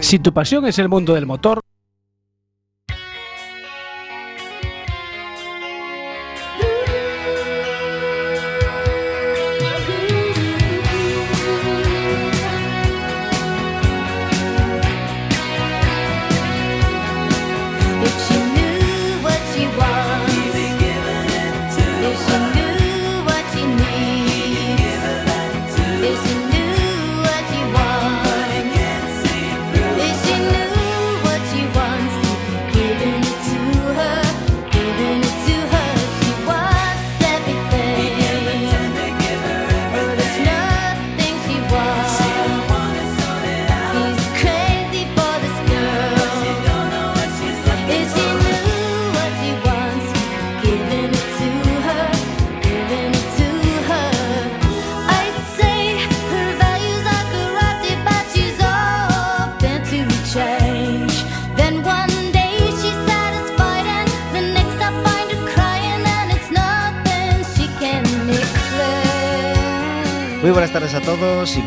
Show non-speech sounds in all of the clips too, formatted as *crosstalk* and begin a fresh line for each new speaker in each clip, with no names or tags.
Si tu pasión es el mundo del motor,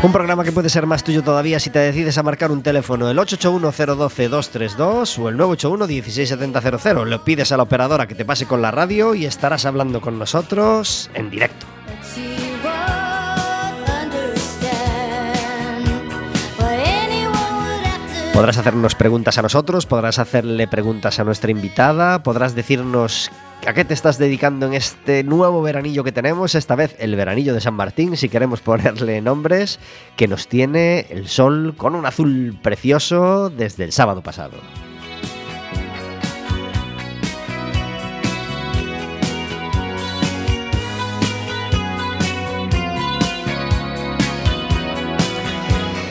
Un programa que puede ser más tuyo todavía si te decides a marcar un teléfono el 881-012-232 o el 981-16700. Lo pides a la operadora que te pase con la radio y estarás hablando con nosotros en directo. Podrás hacernos preguntas a nosotros, podrás hacerle preguntas a nuestra invitada, podrás decirnos a qué te estás dedicando en este nuevo veranillo que tenemos, esta vez el veranillo de San Martín, si queremos ponerle nombres, que nos tiene el sol con un azul precioso desde el sábado pasado.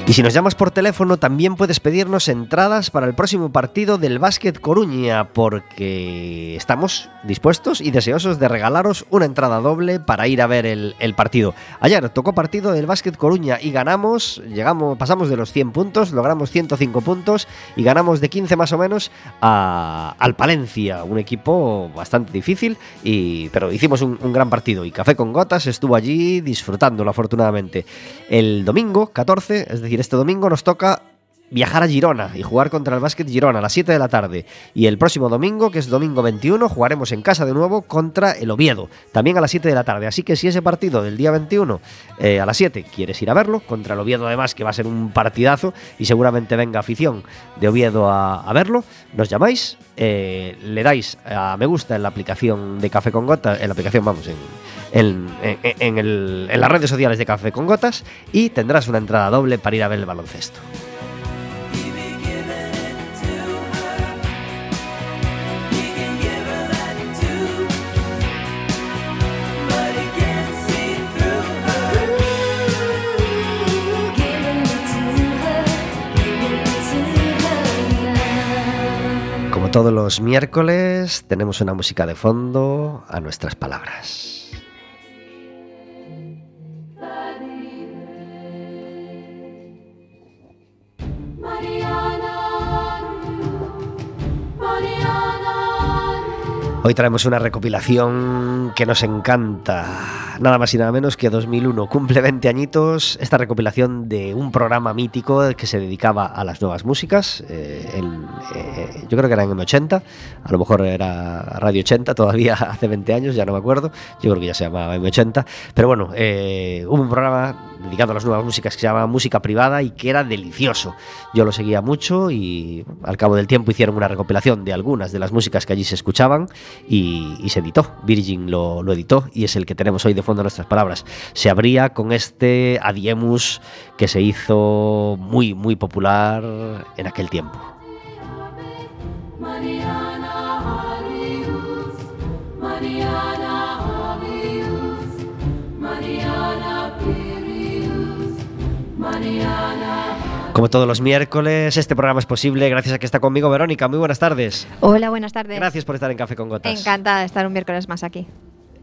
Y si nos llamas por teléfono, también puedes pedirnos entradas para el próximo partido del Básquet Coruña, porque estamos dispuestos y deseosos de regalaros una entrada doble para ir a ver el, partido. Ayer tocó partido del Básquet Coruña y ganamos, llegamos, pasamos de los 100 puntos, logramos 105 puntos y ganamos de 15 más o menos a- al Palencia, un equipo bastante difícil, y, pero hicimos un, un gran partido y Café con Gotas estuvo allí disfrutándolo afortunadamente. El domingo 14, es decir, este domingo nos toca viajar a Girona y jugar contra el Básquet Girona a las 7 de la tarde. Y el próximo domingo, que es domingo 21, jugaremos en casa de nuevo contra el Oviedo, también a las 7 de la tarde. Así que si ese partido del día 21 eh, a las 7 quieres ir a verlo, contra el Oviedo además, que va a ser un partidazo y seguramente venga afición de Oviedo a, verlo, nos llamáis, eh, le dais a me gusta en la aplicación de Café con Gotas, en la aplicación, vamos, en, en, en- en las redes sociales de Café con Gotas y tendrás una entrada doble para ir a ver el baloncesto. Como todos los miércoles, tenemos una música de fondo a nuestras palabras. Hoy traemos una recopilación que nos encanta. Nada más y nada menos que 2001 cumple 20 añitos. Esta recopilación de un programa mítico que se dedicaba a las nuevas músicas. eh, eh, yo creo que era en M80. A lo mejor era Radio 80 todavía *laughs* hace 20 años, ya no me acuerdo. Yo creo que ya se llamaba M80. Pero bueno, eh, hubo un programa dedicado a las nuevas músicas que se llamaba Música Privada y que era delicioso. Yo lo seguía mucho y al cabo del tiempo hicieron una recopilación de algunas de las músicas que allí se escuchaban y, se editó. Virgin lo, lo editó y es el que tenemos hoy de fondo en nuestras palabras. Se abría con este Adiemus que se hizo muy, muy popular en aquel tiempo. Como todos los miércoles, este programa es posible gracias a que está conmigo Verónica. Muy buenas tardes.
Hola, buenas tardes.
Gracias por estar en Café con Gotas.
Encantada de estar un miércoles más aquí.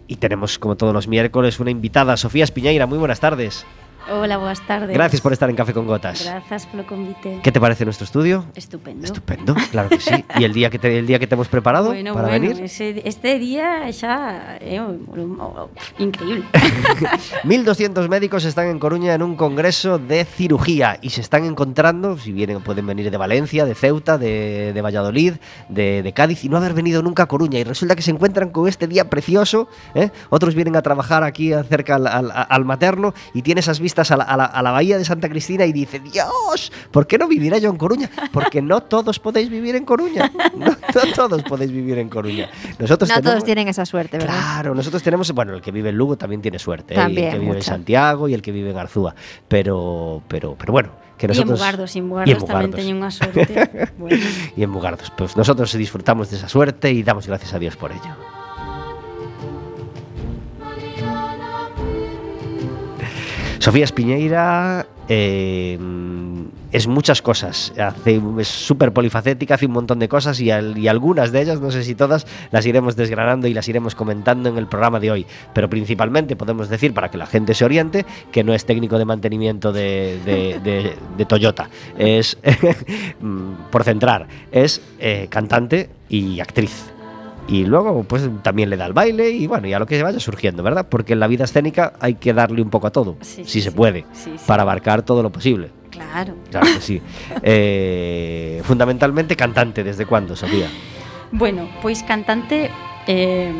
Y tenemos, como todos los miércoles, una invitada, Sofía Espiñeira. Muy buenas tardes.
Hola, boas tardes.
Gracias por estar en Café con Gotas.
Grazas polo convite.
¿Qué te parece nuestro estudio?
Estupendo.
Estupendo, claro que sí. ¿Y el día que te, el día que te hemos preparado
Bueno,
para
bueno,
venir?
ese, este día un, un, increíble. *laughs*
1.200 médicos están en Coruña en un congreso de cirugía y se están encontrando, si vienen, pueden venir de Valencia, de Ceuta, de, de Valladolid, de, de Cádiz y no haber venido nunca a Coruña. Y resulta que se encuentran con este día precioso. ¿eh? Otros vienen a trabajar aquí cerca al, al- al materno y tiene esas vistas a la, a la- a la bahía de Santa Cristina y dice, Dios, ¿por qué no viviré yo en Coruña? Porque no todos podéis vivir en Coruña. No, no todos podéis vivir en Coruña. Nosotros
no
tenemos-
todos tienen esa suerte, ¿verdad?
Claro, nosotros tenemos, bueno, el que vive en Lugo también tiene suerte, ¿eh? y
También,
el que vive en. Santiago y el que vive en Arzúa, pero, pero, pero bueno, que
en
nosotros
Mugardos, en
y en
Mugardos tamén
Mugardos.
teñen unha sorte. *laughs* bueno,
y en Mugardos, pues nosotros disfrutamos de esa suerte y damos gracias a Dios por ello. Sofía Espiñeira eh, es muchas cosas, hace, es súper polifacética, hace un montón de cosas y, al- y algunas de ellas, no sé si todas, las iremos desgranando y las iremos comentando en el programa de hoy. Pero principalmente podemos decir, para que la gente se oriente, que no es técnico de mantenimiento de, de- de- de Toyota, es, *laughs* mm, por centrar, es eh, cantante y actriz. Y luego, pues también le da al baile y bueno, y a lo que vaya surgiendo, ¿verdad? Porque en la vida escénica hay que darle un poco a todo,
Sí,
si
sí,
se
sí.
puede, para abarcar todo lo posible.
claro.
Claro que sí. *laughs* Eh, fundamentalmente cantante, ¿desde cuándo, Sofía?
Bueno, pois cantante eh,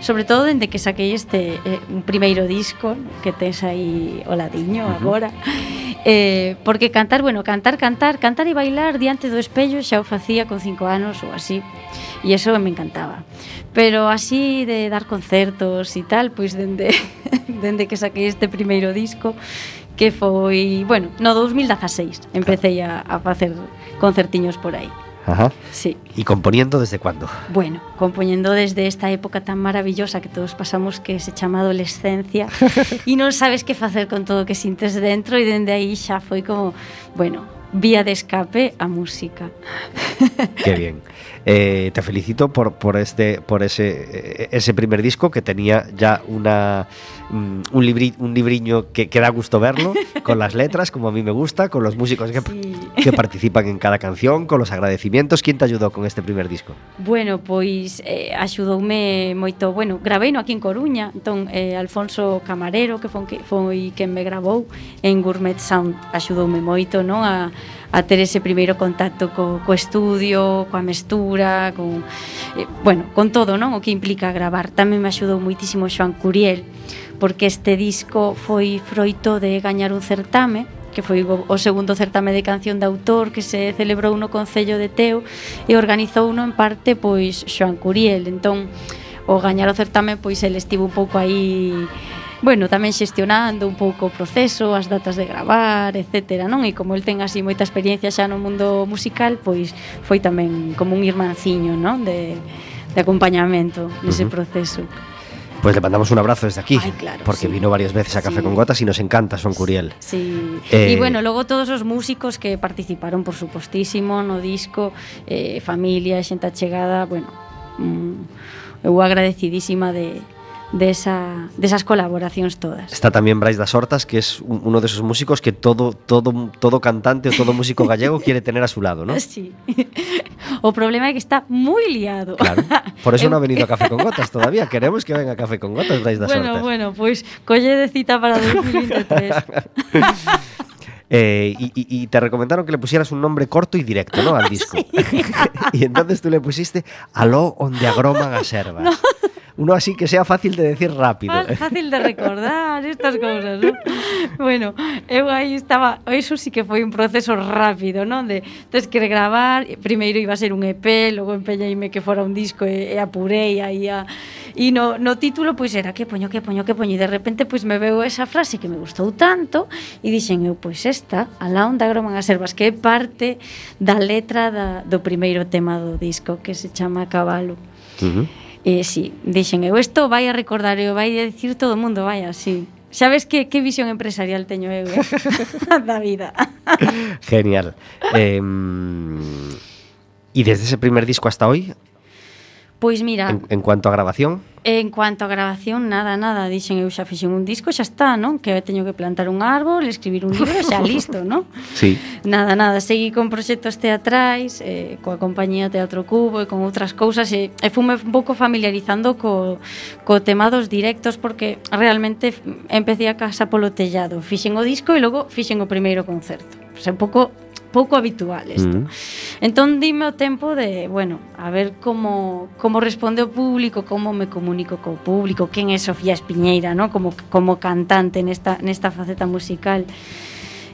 sobre todo dende que saquei este eh, primeiro disco que tens aí o ladiño
uh -huh.
agora. Eh, porque cantar, bueno, cantar, cantar cantar e bailar diante do espello xa o facía con cinco anos ou así e eso me encantaba. Pero así de dar concertos e tal pois dende, *laughs* dende que saquei este primeiro disco que foi, bueno, no 2016 empecé a, a facer concertiños por aí.
Ajá.
sí
¿Y componiendo desde cuándo?
Bueno, compoñendo desde esta época tan maravillosa que todos pasamos que se chama adolescencia *laughs* e non sabes que facer con todo que sintes dentro e dende aí xa foi como, bueno, vía de escape a música.
Qué bien. Eh, te felicito por, por este por ese eh, ese primer disco que tenía ya una mm, un libri, un libriño que, que da gusto verlo *laughs* con las letras como a mí me gusta con los músicos que,
Sí.
que participan en cada canción con los agradecimientos. Quién te ayudó con este primer disco
Bueno, pois eh, axudoume moito, bueno, gravei no aquí en Coruña, entón eh, Alfonso Camarero, que foi, foi quen me gravou en Gourmet Sound, axudoume moito, non, a, a ter ese primeiro contacto co, co estudio, coa mestura, con, eh, bueno, con todo, non? O que implica gravar. Tamén me axudou moitísimo Xoan Curiel, porque este disco foi froito de gañar un certame que foi o segundo certame de canción de autor que se celebrou no Concello de Teo e organizou uno en parte pois Xoan Curiel. Entón, o gañar o certame pois el estivo un pouco aí bueno, tamén xestionando un pouco o proceso, as datas de gravar, etc. Non? E como el ten así moita experiencia xa no mundo musical, pois foi tamén como un irmanciño non? De, de acompañamento nese proceso.
Pues le mandamos un abrazo desde aquí,
Ay, claro,
porque
sí.
vino varias veces a Café
sí.
con Gotas y nos encanta Son Curiel.
Sí.
Eh,
y bueno, luego todos los músicos que participaron, por supostísimo, no disco, eh, familia, xente achegada, bueno, mm, eu agradecidísima de, de esa, desas colaboracións todas.
Está también Brais das Hortas, que es un- uno de esos músicos que todo, todo, todo cantante o todo músico *laughs* gallego quiere tener a su lado, ¿no?
Sí. *laughs* O problema é que está moi liado.
Claro. Por eso *laughs* no ha venido a Café con Gotas todavía. Queremos que venga a Café con Gotas, Brais das
Bueno,
Hortas.
bueno, pois colle de cita para 2023.
Eh, y, y- te recomendaron que le pusieras un nombre corto y directo, ¿no? Al disco. y entonces tú le pusiste Aló onde agroman as ervas. uno así que sea fácil de decir rápido.
¿eh? Fácil de recordar estas cousas, ¿no? *laughs* Bueno, eu aí estaba, eso sí que foi un proceso rápido, non? De tes que gravar, primeiro iba a ser un EP, logo empeñeime que fora un disco e, e apurei aí a e no, no título pois era que poño, que poño, que poño e de repente pois me veu esa frase que me gustou tanto e dixen eu pois esta, a la onda groman as ervas que é parte da letra da, do primeiro tema do disco que se chama Cabalo.
Uh -huh.
E si, dixen, eu isto vai a recordar, eu vai a dicir todo o mundo, vai así. Sabes que, que visión empresarial teño eu, eh? *laughs* da vida.
Genial. eh, e desde ese primer disco hasta hoy,
Pois mira...
En, en cuanto a grabación?
En cuanto a grabación, nada, nada. Dixen, eu xa fixen un disco, xa está, non? Que teño que plantar un árbol, escribir un libro, xa *laughs* listo, non?
sí.
Nada, nada. Seguí con proxectos teatrais, eh, coa compañía Teatro Cubo e con outras cousas. E, e fume un pouco familiarizando co, co tema dos directos, porque realmente empecé a casa polo tellado. Fixen o disco e logo fixen o primeiro concerto. Pois pues, un pouco pouco habitual isto.
Mm.
Entón dime o tempo de, bueno, a ver como como responde o público, como me comunico co público, quen é Sofía Espiñeira, ¿no? Como como cantante nesta nesta faceta musical.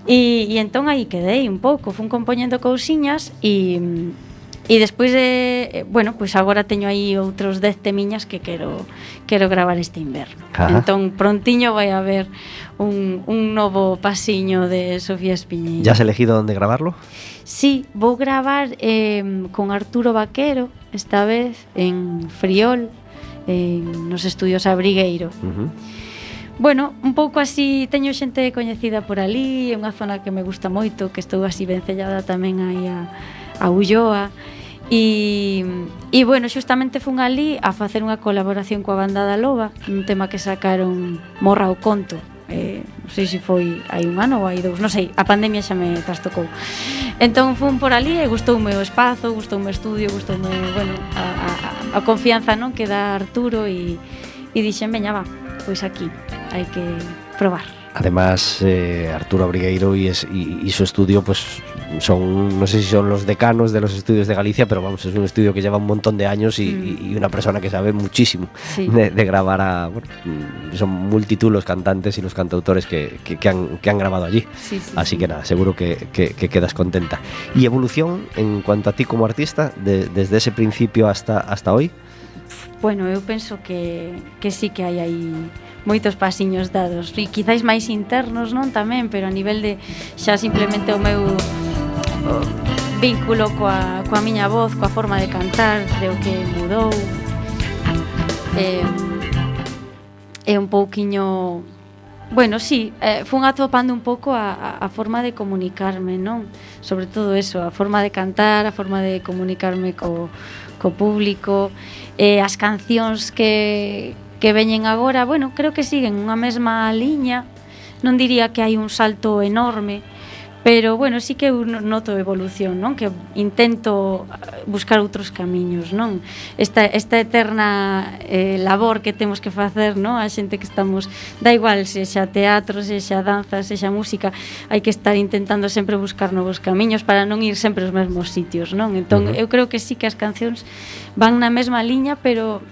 E, e entón aí quedei un pouco, fun compoñendo cousiñas e E despois de, eh, bueno, pois agora teño aí outros 10 temiñas que quero quero gravar este inverno.
Ajá.
Entón prontiño vai haber un, un novo pasiño de Sofía Espiñeira.
Ya has elegido onde gravarlo?
Sí, vou gravar eh, con Arturo Vaquero esta vez en Friol, en nos estudios Abrigueiro.
Uh -huh.
Bueno, un pouco así teño xente coñecida por ali, é unha zona que me gusta moito, que estou así vencellada tamén aí a a Ulloa e, e bueno, xustamente fun ali a facer unha colaboración coa banda da Loba un tema que sacaron Morra o Conto eh, non sei se foi hai un ano ou hai dous, non sei, a pandemia xa me trastocou. Entón fun por ali e gustoume o espazo, gustoume o estudio, gustoume, bueno, a, a, a confianza non que dá Arturo e, e dixen, veña, va, pois aquí, hai que probar.
Además, eh, Arturo Abrigueiro e, es, e, e su estudio, pues, son, no sé si son los decanos de los estudios de Galicia, pero vamos, es un estudio que lleva un montón de años y,
mm.
y una persona que sabe muchísimo
sí.
de, de, grabar a, bueno, son multitud los cantantes y los cantautores que, que, que, han, que han, grabado allí.
Sí, sí,
Así que nada, seguro que, quedas contenta. ¿Y evolución en cuanto a ti como artista, de, desde ese principio hasta, hasta hoy?
Bueno, eu penso que, que sí que hai aí moitos pasiños dados e quizáis máis internos non tamén, pero a nivel de xa simplemente o meu o vínculo coa, coa miña voz, coa forma de cantar, creo que mudou. Eh, é un pouquiño Bueno, sí, eh, fun atopando un pouco a, a forma de comunicarme, non? Sobre todo eso, a forma de cantar, a forma de comunicarme co, co público, eh, as cancións que, que veñen agora, bueno, creo que siguen unha mesma liña, non diría que hai un salto enorme, Pero bueno, sí que eu noto evolución, non? Que intento eh, buscar outros camiños, non? Esta, esta eterna eh, labor que temos que facer, non? A xente que estamos, da igual, se xa teatro, se xa danza, se xa música, hai que estar intentando sempre buscar novos camiños para non ir sempre aos mesmos sitios, non? Entón,
uh -huh.
eu creo que sí que as cancións van na mesma liña, pero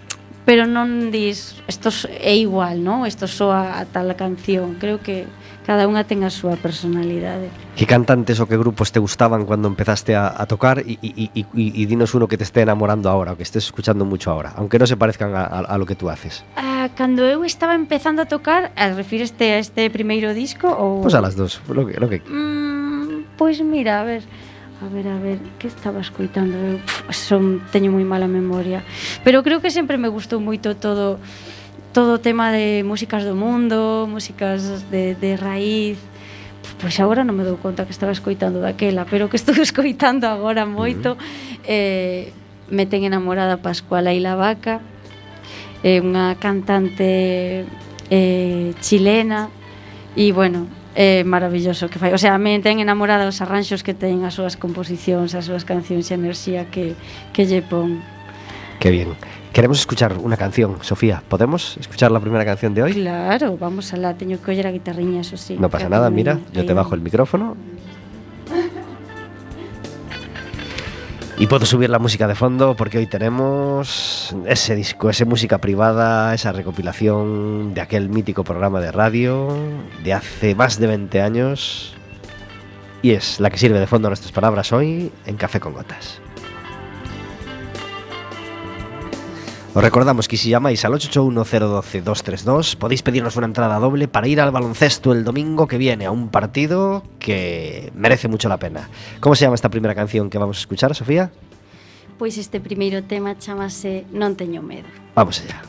pero non dis, isto é igual, non? Isto soa a tal canción. Creo que cada unha ten a súa personalidade.
Que cantantes ou que grupos te gustaban cando empezaste a, a tocar e, e, e, e dinos uno que te esté enamorando ahora, o que estés escuchando mucho ahora, aunque non se parezcan a, a, a lo que tú haces.
Ah, cando eu estaba empezando a tocar, a refíreste a este primeiro disco ou Pois
pues a las dos, lo que, lo que...
Mm, pois pues mira, a ver, A ver, a ver, que estaba escoitando? Eu, pff, son, teño moi mala memoria. Pero creo que sempre me gustou moito todo todo o tema de músicas do mundo, músicas de, de raíz, pois agora non me dou conta que estaba escoitando daquela, pero que estou *laughs* escoitando agora moito, eh, me ten enamorada Pascual Aila Vaca, é eh, unha cantante eh, chilena, e bueno, é eh, maravilloso que fai. O sea, me ten enamorada os arranxos que ten as súas composicións, as súas cancións e enerxía que, que lle pon.
Que bien. Queremos escuchar una canción, Sofía. ¿Podemos escuchar la primera canción de hoy?
Claro, vamos alá, teño que oller a guitarriña, eso sí.
No pasa nada, mira, yo te bajo el micrófono. Y puedo subir la música de fondo porque hoy tenemos ese disco, esa música privada, esa recopilación de aquel mítico programa de radio de hace más de 20 años. Y es la que sirve de fondo a nuestras palabras hoy en Café con Gotas. Os recordamos que si llamáis al 881-012-232 podéis pedirnos una entrada doble para ir al baloncesto el domingo que viene a un partido que merece mucho la pena. ¿Cómo se llama esta primera canción que vamos a escuchar, Sofía?
Pois este primeiro tema chamase Non teño medo.
Vamos allá.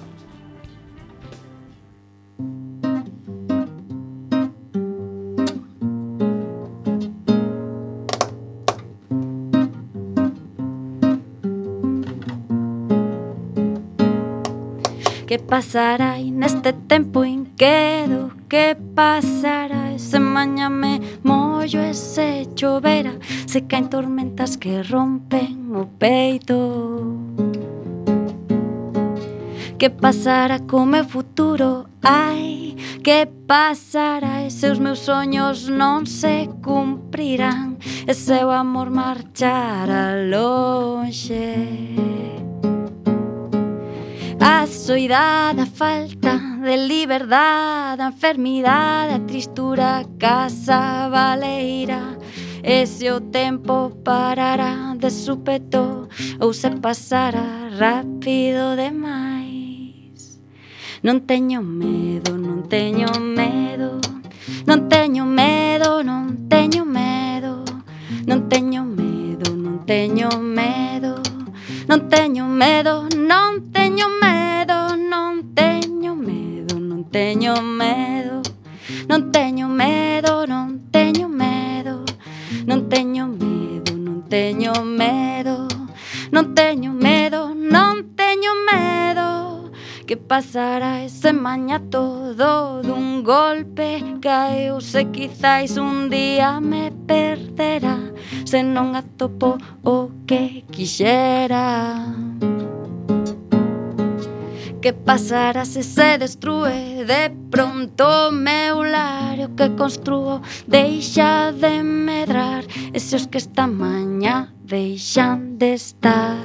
Que pasará neste tempo inquedo Que pasará se maña me mollo e se chovera Se caen tormentas que rompen o peito Que pasará co meu futuro? Ai, que pasará se os meus soños non se cumprirán E o amor marchará lonxe A ah, soidade, a falta de liberdade, a enfermidade, a tristura, a casa baleira. E se o tempo parara de supeto ou se pasara rápido demais. Non teño medo, non teño medo, non teño medo, non teño medo, non teño medo, non teño medo. Non teño medo Non teño medo, non teño medo, non teño medo, non teño medo. Non teño medo, non teño medo, non teño medo, non teño medo. Non teño medo, non teño medo. Que pasará ese maña todo dun golpe caeu se quizáis un día me perderá se non atopo o que quixera Que pasará se se destrue de pronto meu lar o que construo deixa de medrar. E se os que esta maña deixan de estar.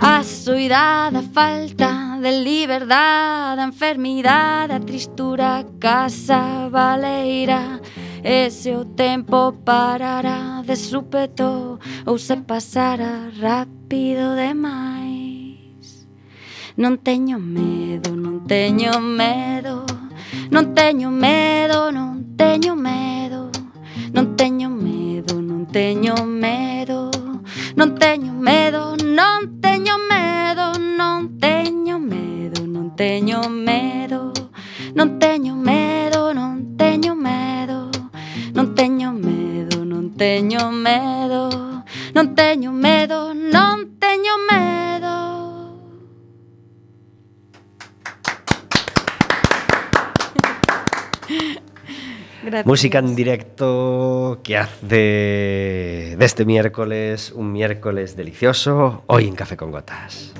A soidade, a falta de liberdade, a enfermidade, a tristura, a casa baleira E se o tempo parara de súpeto Ou se pasara rápido demais Non teño medo, non teño medo Non teño medo, non teño medo Non teño medo, non teño medo Non teño medo, non teño medo Non teño medo, non teño medo Non teño medo teño medo Non teño medo, non teño medo *laughs* Gracias.
Música en directo que hace de este miércoles un miércoles delicioso hoy en Café con Gotas.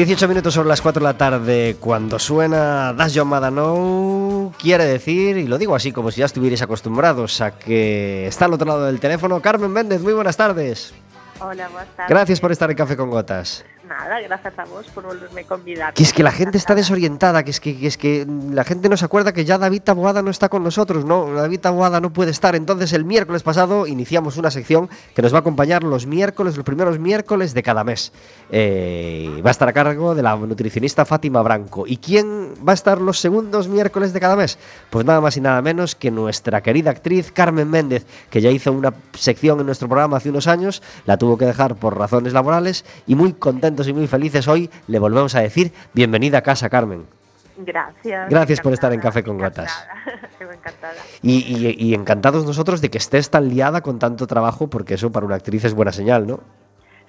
...18 minutos sobre las 4 de la tarde... ...cuando suena Das llamada No... ...quiere decir, y lo digo así como si ya estuvierais acostumbrados... ...a que está al otro lado del teléfono... ...Carmen Méndez, muy buenas tardes...
Hola, buenas tardes.
Gracias por estar en Café con Gotas.
Nada, gracias a vos por volverme a convidar.
Que es que la gente está desorientada, que es que, que es que la gente no se acuerda que ya David Taboada no está con nosotros, no, David Taboada no puede estar. Entonces el miércoles pasado iniciamos una sección que nos va a acompañar los miércoles, los primeros miércoles de cada mes. Eh, va a estar a cargo de la nutricionista Fátima Branco. ¿Y quién va a estar los segundos miércoles de cada mes? Pues nada más y nada menos que nuestra querida actriz Carmen Méndez, que ya hizo una sección en nuestro programa hace unos años, la tuvo que dejar por razones laborales y muy contentos y muy felices hoy le volvemos a decir bienvenida a casa Carmen.
Gracias.
Gracias por estar en Café con Gotas. *laughs*
encantada.
Y, y- y encantados nosotros de que estés tan liada con tanto trabajo, porque eso para una actriz es buena señal, ¿no?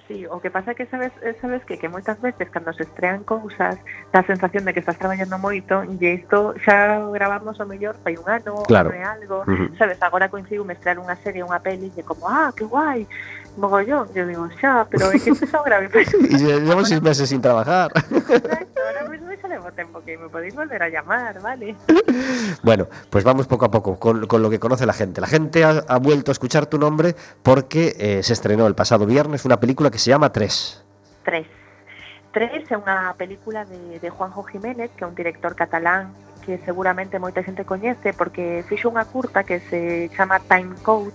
Sí, o que pasa que sabes, eh, sabes que, que moitas veces cando se estrean cousas dá sensación de que estás traballando moito e isto xa gravamos o mellor fai un ano,
Claro.
ou algo,
Ujú.
sabes, agora coincido me estrear unha serie, unha peli e como, ah, que guai, mogollón, eu digo, xa, pero é que isto xa o grave *laughs*
Y llevamos seis meses sin trabajar. *laughs*
Exacto, ahora mismo xa levo tempo que me podéis volver a llamar, vale? *laughs*
Bueno, pues vamos poco a poco con, con lo que conoce la gente. La gente ha, ha vuelto a escuchar tu nombre porque eh, se estrenó el pasado viernes una película que se llama Tres.
Tres. Tres é unha película de, de Juanjo Jiménez, que é un director catalán que seguramente moita xente coñece porque fixo unha curta que se chama Time Code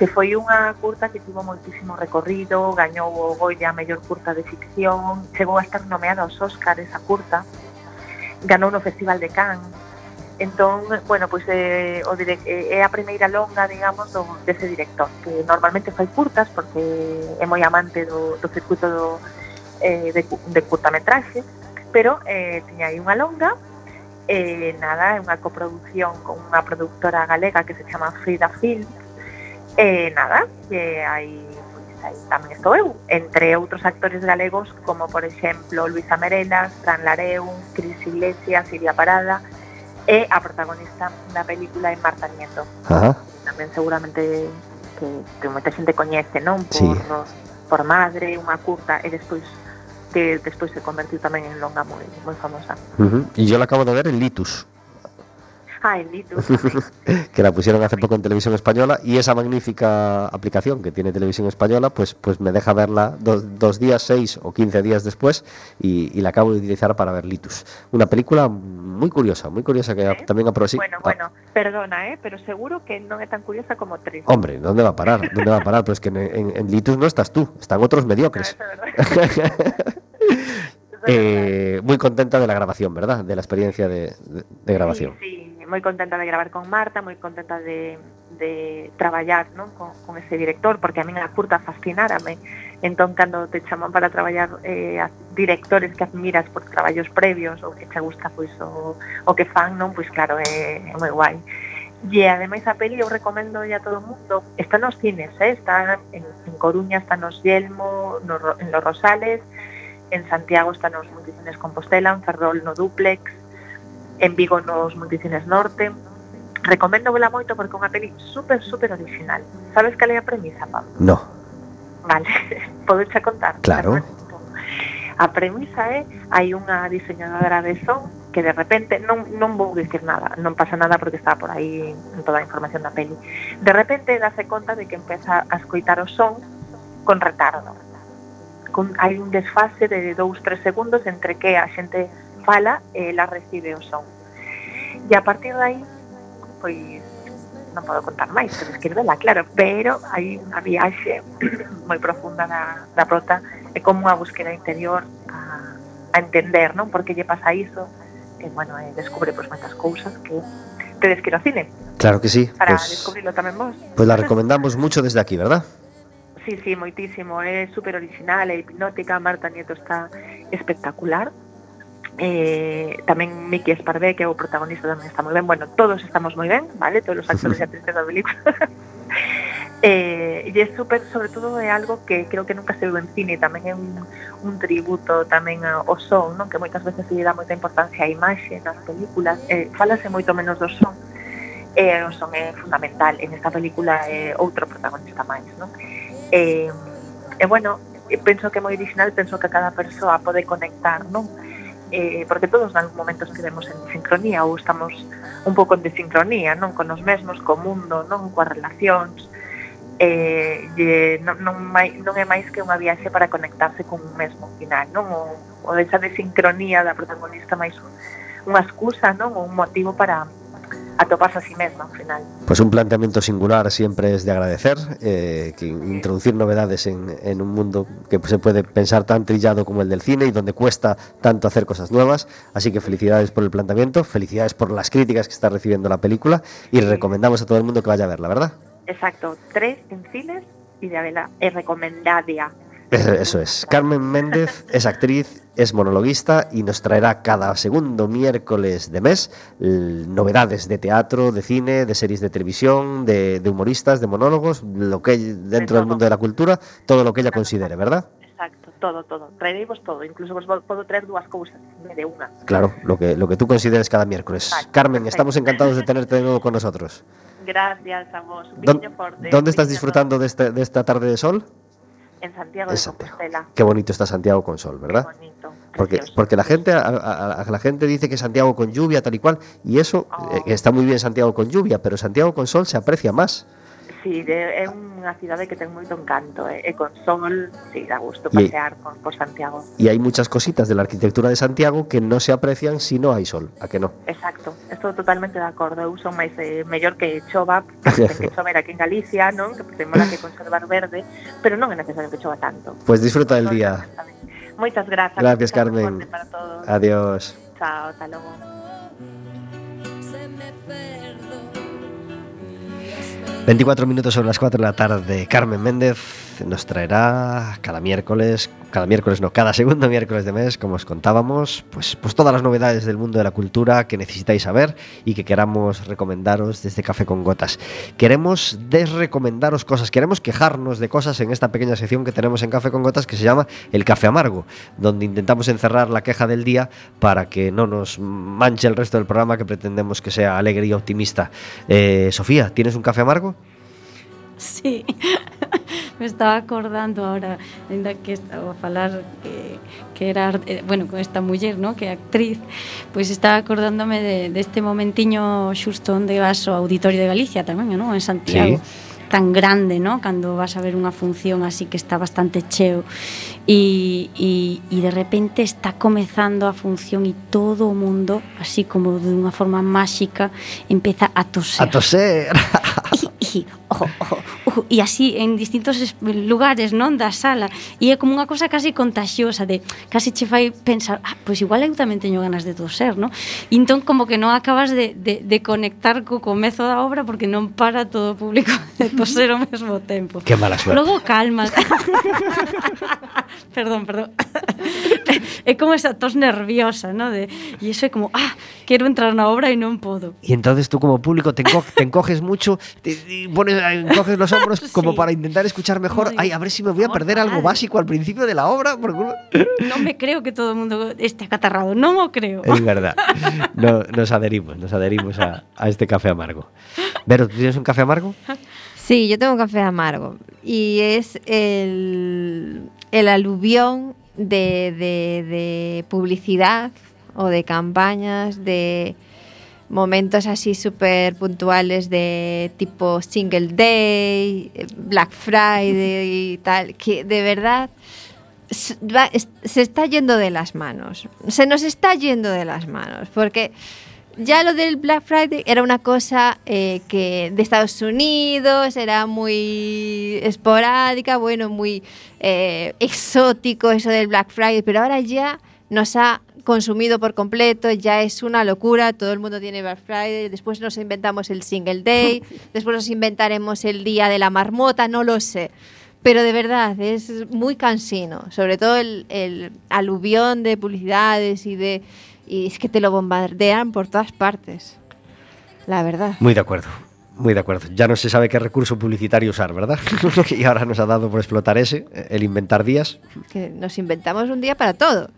que foi unha curta que tivo moitísimo recorrido, gañou o Goya a mellor curta de ficción, chegou a estar nomeada aos Óscar esa curta, ganou no Festival de Cannes, Entón, bueno, pois eh, o direct, eh, é a primeira longa, digamos, do, dese director, que normalmente fai curtas porque é moi amante do, do circuito do, eh, de, de curtametraxe, pero eh, tiña aí unha longa eh, nada, é unha coproducción con unha productora galega que se chama Frida Films e nada, que hai pois, aí tamén estou eu, entre outros actores galegos como por exemplo Luisa Merelas, Fran Lareu, Cris Iglesias, Silvia Parada e a protagonista da película é Marta Nieto
Ajá.
tamén seguramente que, que moita xente coñece, non? Por,
Sí.
por madre, unha curta e despois que despois se convertiu tamén en longa moi moi famosa.
Ujú. Y yo la acabo de ver en Litus,
Ah, *laughs*
que la pusieron hace poco en televisión española y esa magnífica aplicación que tiene televisión española, pues, pues me deja verla do- dos días, seis o quince días después y, y la acabo de utilizar para ver Litus. Una película muy curiosa, muy curiosa que
¿Eh?
también aproveché.
bueno, bueno, perdona, eh, pero seguro que non é tan curiosa como tres.
Hombre, ¿dónde va a parar? ¿Dónde va a parar? Pues que en, en- en Litus no estás tú, están otros mediocres. *laughs*
Verdad.
Eh, muy contenta de la grabación, ¿verdad? De la experiencia de, de- de grabación.
Sí, sí, moi contenta de gravar con Marta, moi contenta de, de traballar non? Con, con ese director, porque a min a curta fascinárame. Entón, cando te chaman para traballar eh, a directores que admiras por traballos previos ou que te gusta pois, o, o que fan, non pois claro, é, é moi guai. E ademais a peli eu recomendo a todo o mundo Está nos cines, eh? está en, en Coruña, está nos Yelmo, no, en Los Rosales En Santiago está nos multicines Compostela, en Ferrol no Duplex en Vigo nos Multicines Norte. Recomendo vela moito porque é unha peli super, super original. Sabes cal é a premisa, Pablo?
No.
Vale, *laughs* podes contar.
Claro.
A premisa é, hai unha diseñadora de son que de repente, non, non vou dicir nada, non pasa nada porque está por aí en toda a información da peli. De repente dáse conta de que empeza a escoitar o son con retardo. Con, hai un desfase de dous, tres segundos entre que a xente fala e eh, ela recibe o son. E a partir de aí, pois, non podo contar máis, pero escribela, claro, pero hai unha viaxe moi profunda da, da prota e como unha búsqueda interior a, a entender, non? Porque lle pasa iso, e, bueno, e descubre pois, moitas cousas que tedes que ir ao cine.
Claro que sí.
Para
pues,
descubrirlo tamén vos.
Pois pues la recomendamos mucho desde aquí, ¿verdad?
Sí, sí, moitísimo. É super original, é hipnótica. Marta Nieto está espectacular eh, tamén Miki Esparvé, que é o protagonista, tamén está moi ben. Bueno, todos estamos moi ben, vale? Todos os actores e *laughs* actrices da película. *laughs* eh, e é super, sobre todo, é algo que creo que nunca se viu en cine, tamén é un, un tributo tamén ao son, non? que moitas veces se lle dá moita importancia á imaxe nas películas, eh, falase moito menos do son, e eh, o son é fundamental, en esta película é eh, outro protagonista máis, non? Eh, e, eh, eh, bueno, penso que é moi original, penso que cada persoa pode conectar, non? eh, porque todos en algún momento estivemos en sincronía ou estamos un pouco en desincronía, non con os mesmos, co mundo, non coas relacións, eh, e non, non, mai, non é máis que unha viaxe para conectarse con un mesmo final, non? O, o esa desincronía da protagonista máis unha excusa, non? O un motivo para atoparse a sí mesma ao final.
Pues un planteamiento singular siempre es de agradecer, eh, que introducir novedades en, en un mundo que se puede pensar tan trillado como el del cine y donde cuesta tanto hacer cosas nuevas. Así que felicidades por el planteamiento, felicidades por las críticas que está recibiendo la película y recomendamos a todo el mundo que vaya a verla, ¿verdad?
Exacto, tres en cines y de Abela es recomendadia.
Eso es. Carmen Méndez es actriz, es monologuista y nos traerá cada segundo miércoles de mes novedades de teatro, de cine, de series de televisión, de, de humoristas, de monólogos, lo que dentro del mundo de la cultura, todo lo que ella considere, ¿verdad?
Exacto, todo, todo. Traereivos todo, incluso vos vo- podo traer en vez de unha.
Claro, lo que, lo que tú consideres cada miércoles.
Vale,
Carmen,
perfecto.
estamos encantados de tenerte de nuevo con nosotros.
Gracias a vos. Un
¿Dón-
piño forte.
¿Dónde estás disfrutando de, este- de esta tarde de sol?
En Santiago de
Santiago.
Compostela.
Qué bonito está Santiago con sol, ¿verdad?
Qué bonito.
Porque, porque la gente a, a- a la gente dice que Santiago con lluvia tal y cual y eso
Oh.
eh, que está muy bien Santiago con lluvia pero Santiago con sol se aprecia más
Sí, de, é unha cidade que ten moito encanto, eh, e con sol, sí, dá gusto pasear por, por Santiago.
y hay muchas cositas de la arquitectura de Santiago que no se aprecian si no hay sol a que no
Exacto, estou totalmente de acordo. Eu son máis eh, mellor que chova, que *laughs* chover aquí en Galicia, non? Que temos que conservar verde, pero non é necesario que chova tanto.
pues disfruta del día
Moitas grazas.
Gracias, Carmen.
Para todos.
adiós
Chao, hasta logo.
24 minutos sobre las 4 de la tarde. Carmen Méndez nos traerá cada miércoles, cada miércoles no, cada segundo *laughs* miércoles de mes, como os contábamos, pues, pues todas las novedades del mundo de la cultura que necesitáis saber y que queramos recomendaros desde Café con Gotas. Queremos desrecomendaros cosas, queremos quejarnos de cosas en esta pequeña sección que tenemos en Café con Gotas que se llama El Café Amargo, donde intentamos encerrar la queja del día para que no nos manche el resto del programa que pretendemos que sea alegre y optimista. Eh, Sofía, ¿tienes un café amargo?
Sí, *laughs* me estaba acordando ahora, ainda que estaba a falar que, que era, eh, bueno, con esta muller, ¿no? que é actriz, pois pues estaba acordándome de, deste momentiño xusto onde vas ao Auditorio de Galicia tamén, ¿no? en Santiago. Sí tan grande, ¿no? Cando vas a ver unha función así que está bastante cheo e, e, e de repente está comezando a función e todo o mundo, así como de unha forma máxica, empeza a toser.
A toser. *laughs*
E dixi, ojo, ojo, e así en distintos lugares, non, da sala, e é como unha cosa casi contagiosa de casi che fai pensar, ah, pois igual eu tamén teño ganas de toser, non? E entón como que non acabas de, de, de conectar co comezo da obra porque non para todo o público *laughs* de toser ao mesmo tempo.
Que mala suerte.
Logo calma. *laughs* perdón, perdón. *laughs* é como esa tos nerviosa, ¿no? De, e eso é como, ah, quero entrar na obra e non podo.
E entonces tú como público te, enco te encoges mucho, te, te pones, encoges los hombros *laughs* como
Sí.
para intentar escuchar mejor. Ay, a ver si me voy a perder algo básico al principio de la obra. por culpa-". *laughs*
non me creo que todo o mundo este acatarrado, non o creo.
Es verdad. No- nos adherimos, nos adherimos a, a este café amargo. Vero, ¿tú tienes un café amargo?
Sí, yo tengo un café amargo y es el, el aluvión de, de- de publicidad o de campañas, de momentos así súper puntuales de tipo Single Day, Black Friday y tal, que de verdad se está yendo de las manos. Se nos está yendo de las manos porque ya lo del Black Friday era una cosa eh, que de Estados Unidos era muy esporádica, bueno, muy eh, exótico eso del Black Friday, pero ahora ya nos ha consumido por completo, ya es una locura, todo el mundo tiene Black Friday, después nos inventamos el Single Day, *laughs* después nos inventaremos el Día de la Marmota, no lo sé. Pero de verdad, es muy cansino, sobre todo el, el aluvión de publicidades y de... Y es que te lo bombardean por todas partes. La verdad.
Muy de acuerdo. Muy de acuerdo. Ya no se sabe qué recurso publicitario usar, ¿verdad? *laughs* y ahora nos ha dado por explotar ese, el inventar días.
Que nos inventamos un día para todo.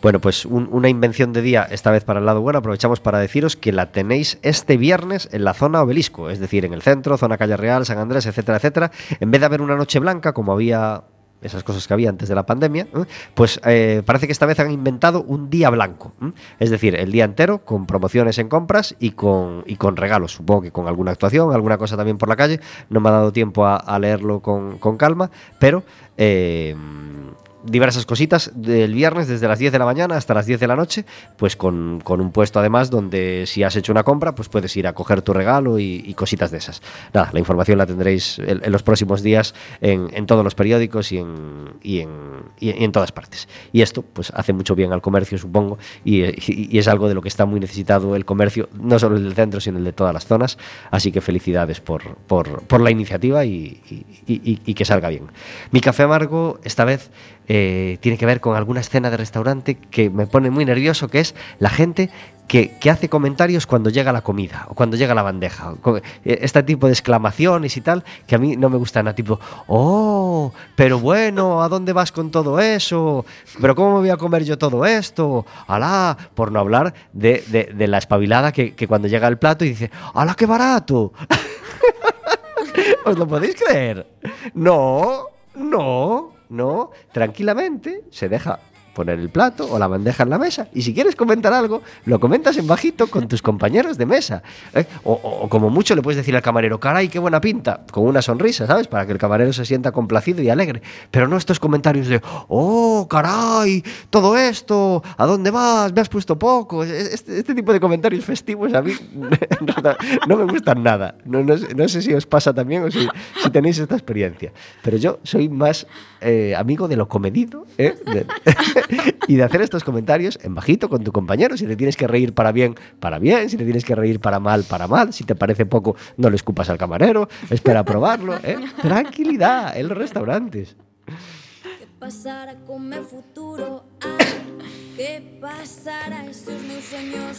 Bueno, pues un- una invención de día, esta vez para el lado bueno, aprovechamos para deciros que la tenéis este viernes en la zona obelisco, es decir, en el centro, zona Calle Real, San Andrés, etcétera, etcétera. En vez de haber una noche blanca, como había esas cosas que había antes de la pandemia, ¿eh? pues eh, parece que esta vez han inventado un día blanco, ¿eh? es decir, el día entero con promociones en compras y con, y con regalos, supongo que con alguna actuación, alguna cosa también por la calle, no me ha dado tiempo a, leerlo con, con calma, pero... diversas cositas del viernes desde las 10 de la mañana hasta las 10 de la noche, pues con, con un puesto además donde si has hecho una compra, pues puedes ir a coger tu regalo y, cositas de esas. Nada, la información la tendréis en, los próximos días en, en todos los periódicos y en, y, en, y en- todas partes. Y esto pues hace mucho bien al comercio, supongo, y, y- es algo de lo que está muy necesitado el comercio, no solo el del centro, sino el de todas las zonas. Así que felicidades por, por, por la iniciativa y que salga bien. Mi café amargo, esta vez, eh, tiene que ver con alguna escena de restaurante que me pone muy nervioso, que es la gente que, que hace comentarios cuando llega la comida o cuando llega la bandeja. Eh, Este tipo de exclamaciones y tal, que a mí no me gustan, tipo, oh, pero bueno, ¿a dónde vas con todo eso? ¿Pero cómo me voy a comer yo todo esto? Alá, por no hablar de, de- de la espabilada que, que cuando llega el plato y dice, alá, qué barato. *laughs* ¿Os lo podéis creer? No, no, no. Tranquilamente se deja poner el plato o la bandeja en la mesa y si quieres comentar algo, lo comentas en bajito con tus compañeros de mesa. ¿eh? O, como mucho le puedes decir al camarero, caray, qué buena pinta, con una sonrisa, ¿sabes? Para que el camarero se sienta complacido y alegre. Pero no estos comentarios de, oh, caray, todo esto, ¿a dónde vas? Me has puesto poco. Este, este tipo de comentarios festivos a mí *laughs* no me gustan nada. No, no no sé si os pasa también o si, tenéis esta experiencia. Pero yo soy más eh, amigo de lo comedido. ¿eh? *laughs* *laughs* y de hacer estos comentarios en bajito con tu compañero. Si te tienes que reír para bien, para bien. Si te tienes que reír para mal, para mal. Si te parece poco, no le escupas al camarero. Espera a probarlo. ¿eh? *laughs* Tranquilidad en los restaurantes.
¿Qué pasará con mi futuro? Ay,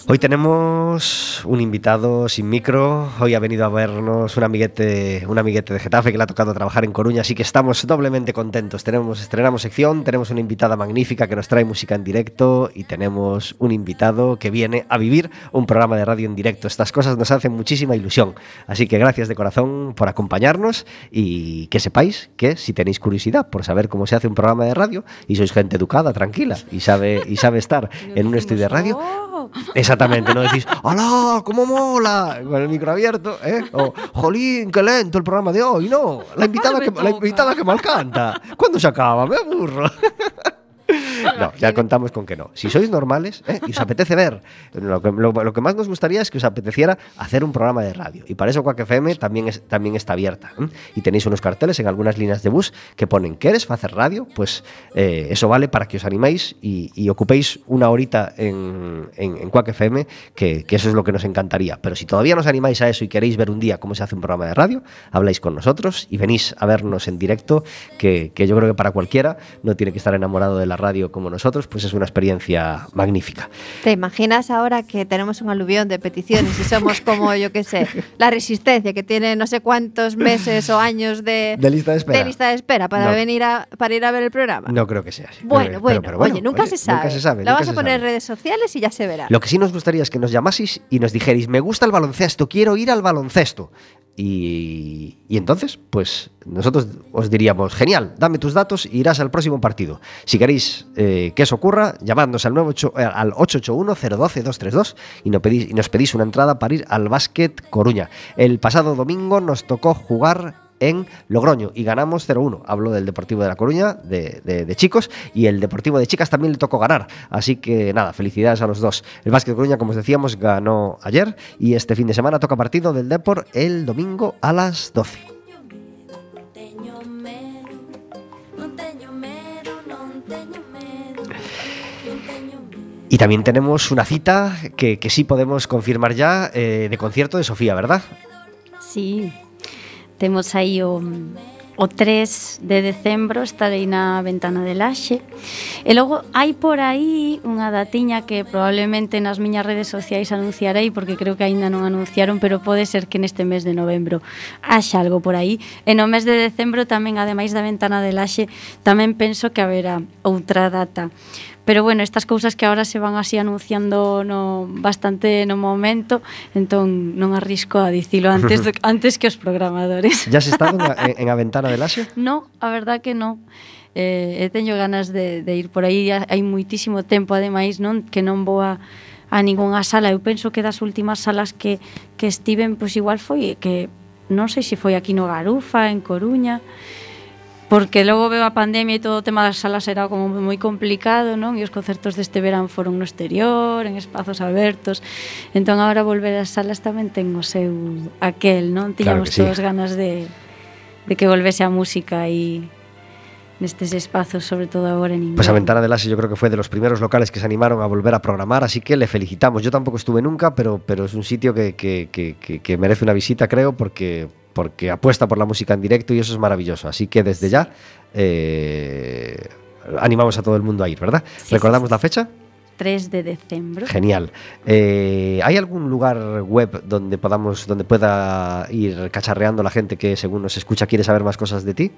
Hoy tenemos un invitado sin micro. Hoy ha venido a vernos un amiguete, un amiguete de Getafe que le ha tocado trabajar en Coruña, así que estamos doblemente contentos. Tenemos, estrenamos sección, tenemos una invitada magnífica que nos trae música en directo y tenemos un invitado que viene a vivir un programa de radio en directo. Estas cosas nos hacen muchísima ilusión. Así que gracias de corazón por acompañarnos y que sepáis que si tenéis curiosidad por saber cómo se hace un programa de radio y sois gente educada, tranquila y sabe, y sabe estar en un estudio de radio,
"Oh".
Exactamente, no decís, ¡Hala! ¡Cómo mola! Con el micro abierto, ¿eh? O, ¡Jolín, qué lento el programa de hoy! No, la invitada, que, la invitada que mal canta. ¿Cuándo se acaba? Me aburro. *laughs* *laughs* No, ya contamos con que no. Si sois normales ¿eh? y os apetece ver, lo que, lo- que más nos gustaría es que os apeteciera hacer un programa de radio. Y para eso Quack FM también, también está abierta. Y tenéis unos carteles en algunas líneas de bus que ponen ¿Quieres hacer radio? Pues eh, eso vale para que os animéis y, ocupéis una horita en, en, FM, que, que eso es lo que nos encantaría. Pero si todavía no os animáis a eso y queréis ver un día cómo se hace un programa de radio, habláis con nosotros y venís a vernos en directo, que, que yo creo que para cualquiera no tiene que estar enamorado de la radio como nosotros, pues es una experiencia magnífica.
¿Te imaginas ahora que tenemos un aluvión de peticiones y somos como, yo qué sé, la resistencia que tiene no sé cuántos meses o años de,
De lista de espera.
de lista de espera para,
No.
venir a, para ir a ver el programa?
No creo que sea así.
Bueno, bueno,
pero- pero
oye, nunca, se sabe.
Nunca se sabe.
Lo vamos a poner en redes sociales y ya se verá.
Lo que sí nos gustaría es que nos llamaseis y nos dijerais, me gusta el baloncesto, quiero ir al baloncesto. Y, y entonces, pues nosotros os diríamos, genial, dame tus datos y irás al próximo partido. Si queréis eh, que eso ocurra, llamadnos al, 98 eh, al 881-012-232 y nos, pedís, y nos pedís una entrada para ir al Básquet Coruña. El pasado domingo nos tocó jugar en Logroño y ganamos 0-1. Hablo del Deportivo de La Coruña, de, chicos, y el Deportivo de chicas también le tocó ganar. Así que nada, felicidades a los dos. El Básquet Coruña, como os decíamos, ganó ayer y este fin de semana toca partido del Depor el domingo a las 12. Y también tenemos una cita que, que sí podemos confirmar ya eh, de concierto de Sofía, ¿verdad?
Sí, temos aí o, o 3 de decembro estarei na ventana de Laxe. E logo hai por aí unha datiña que probablemente nas miñas redes sociais anunciarei porque creo que aínda non anunciaron pero pode ser que neste mes de novembro haxa algo por aí. E no mes de decembro tamén ademais da ventana de Laxe tamén penso que haberá outra data. Pero bueno, estas cousas que agora se van así anunciando no bastante no momento, entón non arrisco a dicilo antes do, *laughs* antes que os programadores.
Ya se está *laughs* en, en a ventana de Asia?
No, a verdad que non eh, e teño ganas de, de ir por aí hai moitísimo tempo ademais non que non vou a, a ningunha sala eu penso que das últimas salas que, que estiven pois igual foi que non sei se foi aquí no Garufa, en Coruña porque logo veo a pandemia e todo o tema das salas era como moi complicado, non? E os concertos deste verán foron no exterior, en espazos abertos. Entón agora volver ás salas tamén ten o seu aquel, non? Tiñamos
claro sí.
ganas de de que volvese a música e nestes espazos, sobre todo agora en inverno.
Pues a Ventana del Asia yo creo que fue de los primeros locales que se animaron a volver a programar, así que le felicitamos. Yo tampoco estuve nunca, pero, pero es un sitio que, que- que- merece una visita, creo, porque, porque apuesta por la música en directo y eso es maravilloso. Así que desde ya eh, animamos a todo el mundo a ir, ¿verdad?
Sí,
¿Recordamos
sí,
la fecha?
3 de decembro.
Genial. Eh, ¿Hay algún lugar web donde podamos, donde pueda ir cacharreando la gente que según nos escucha quiere saber más cosas de ti?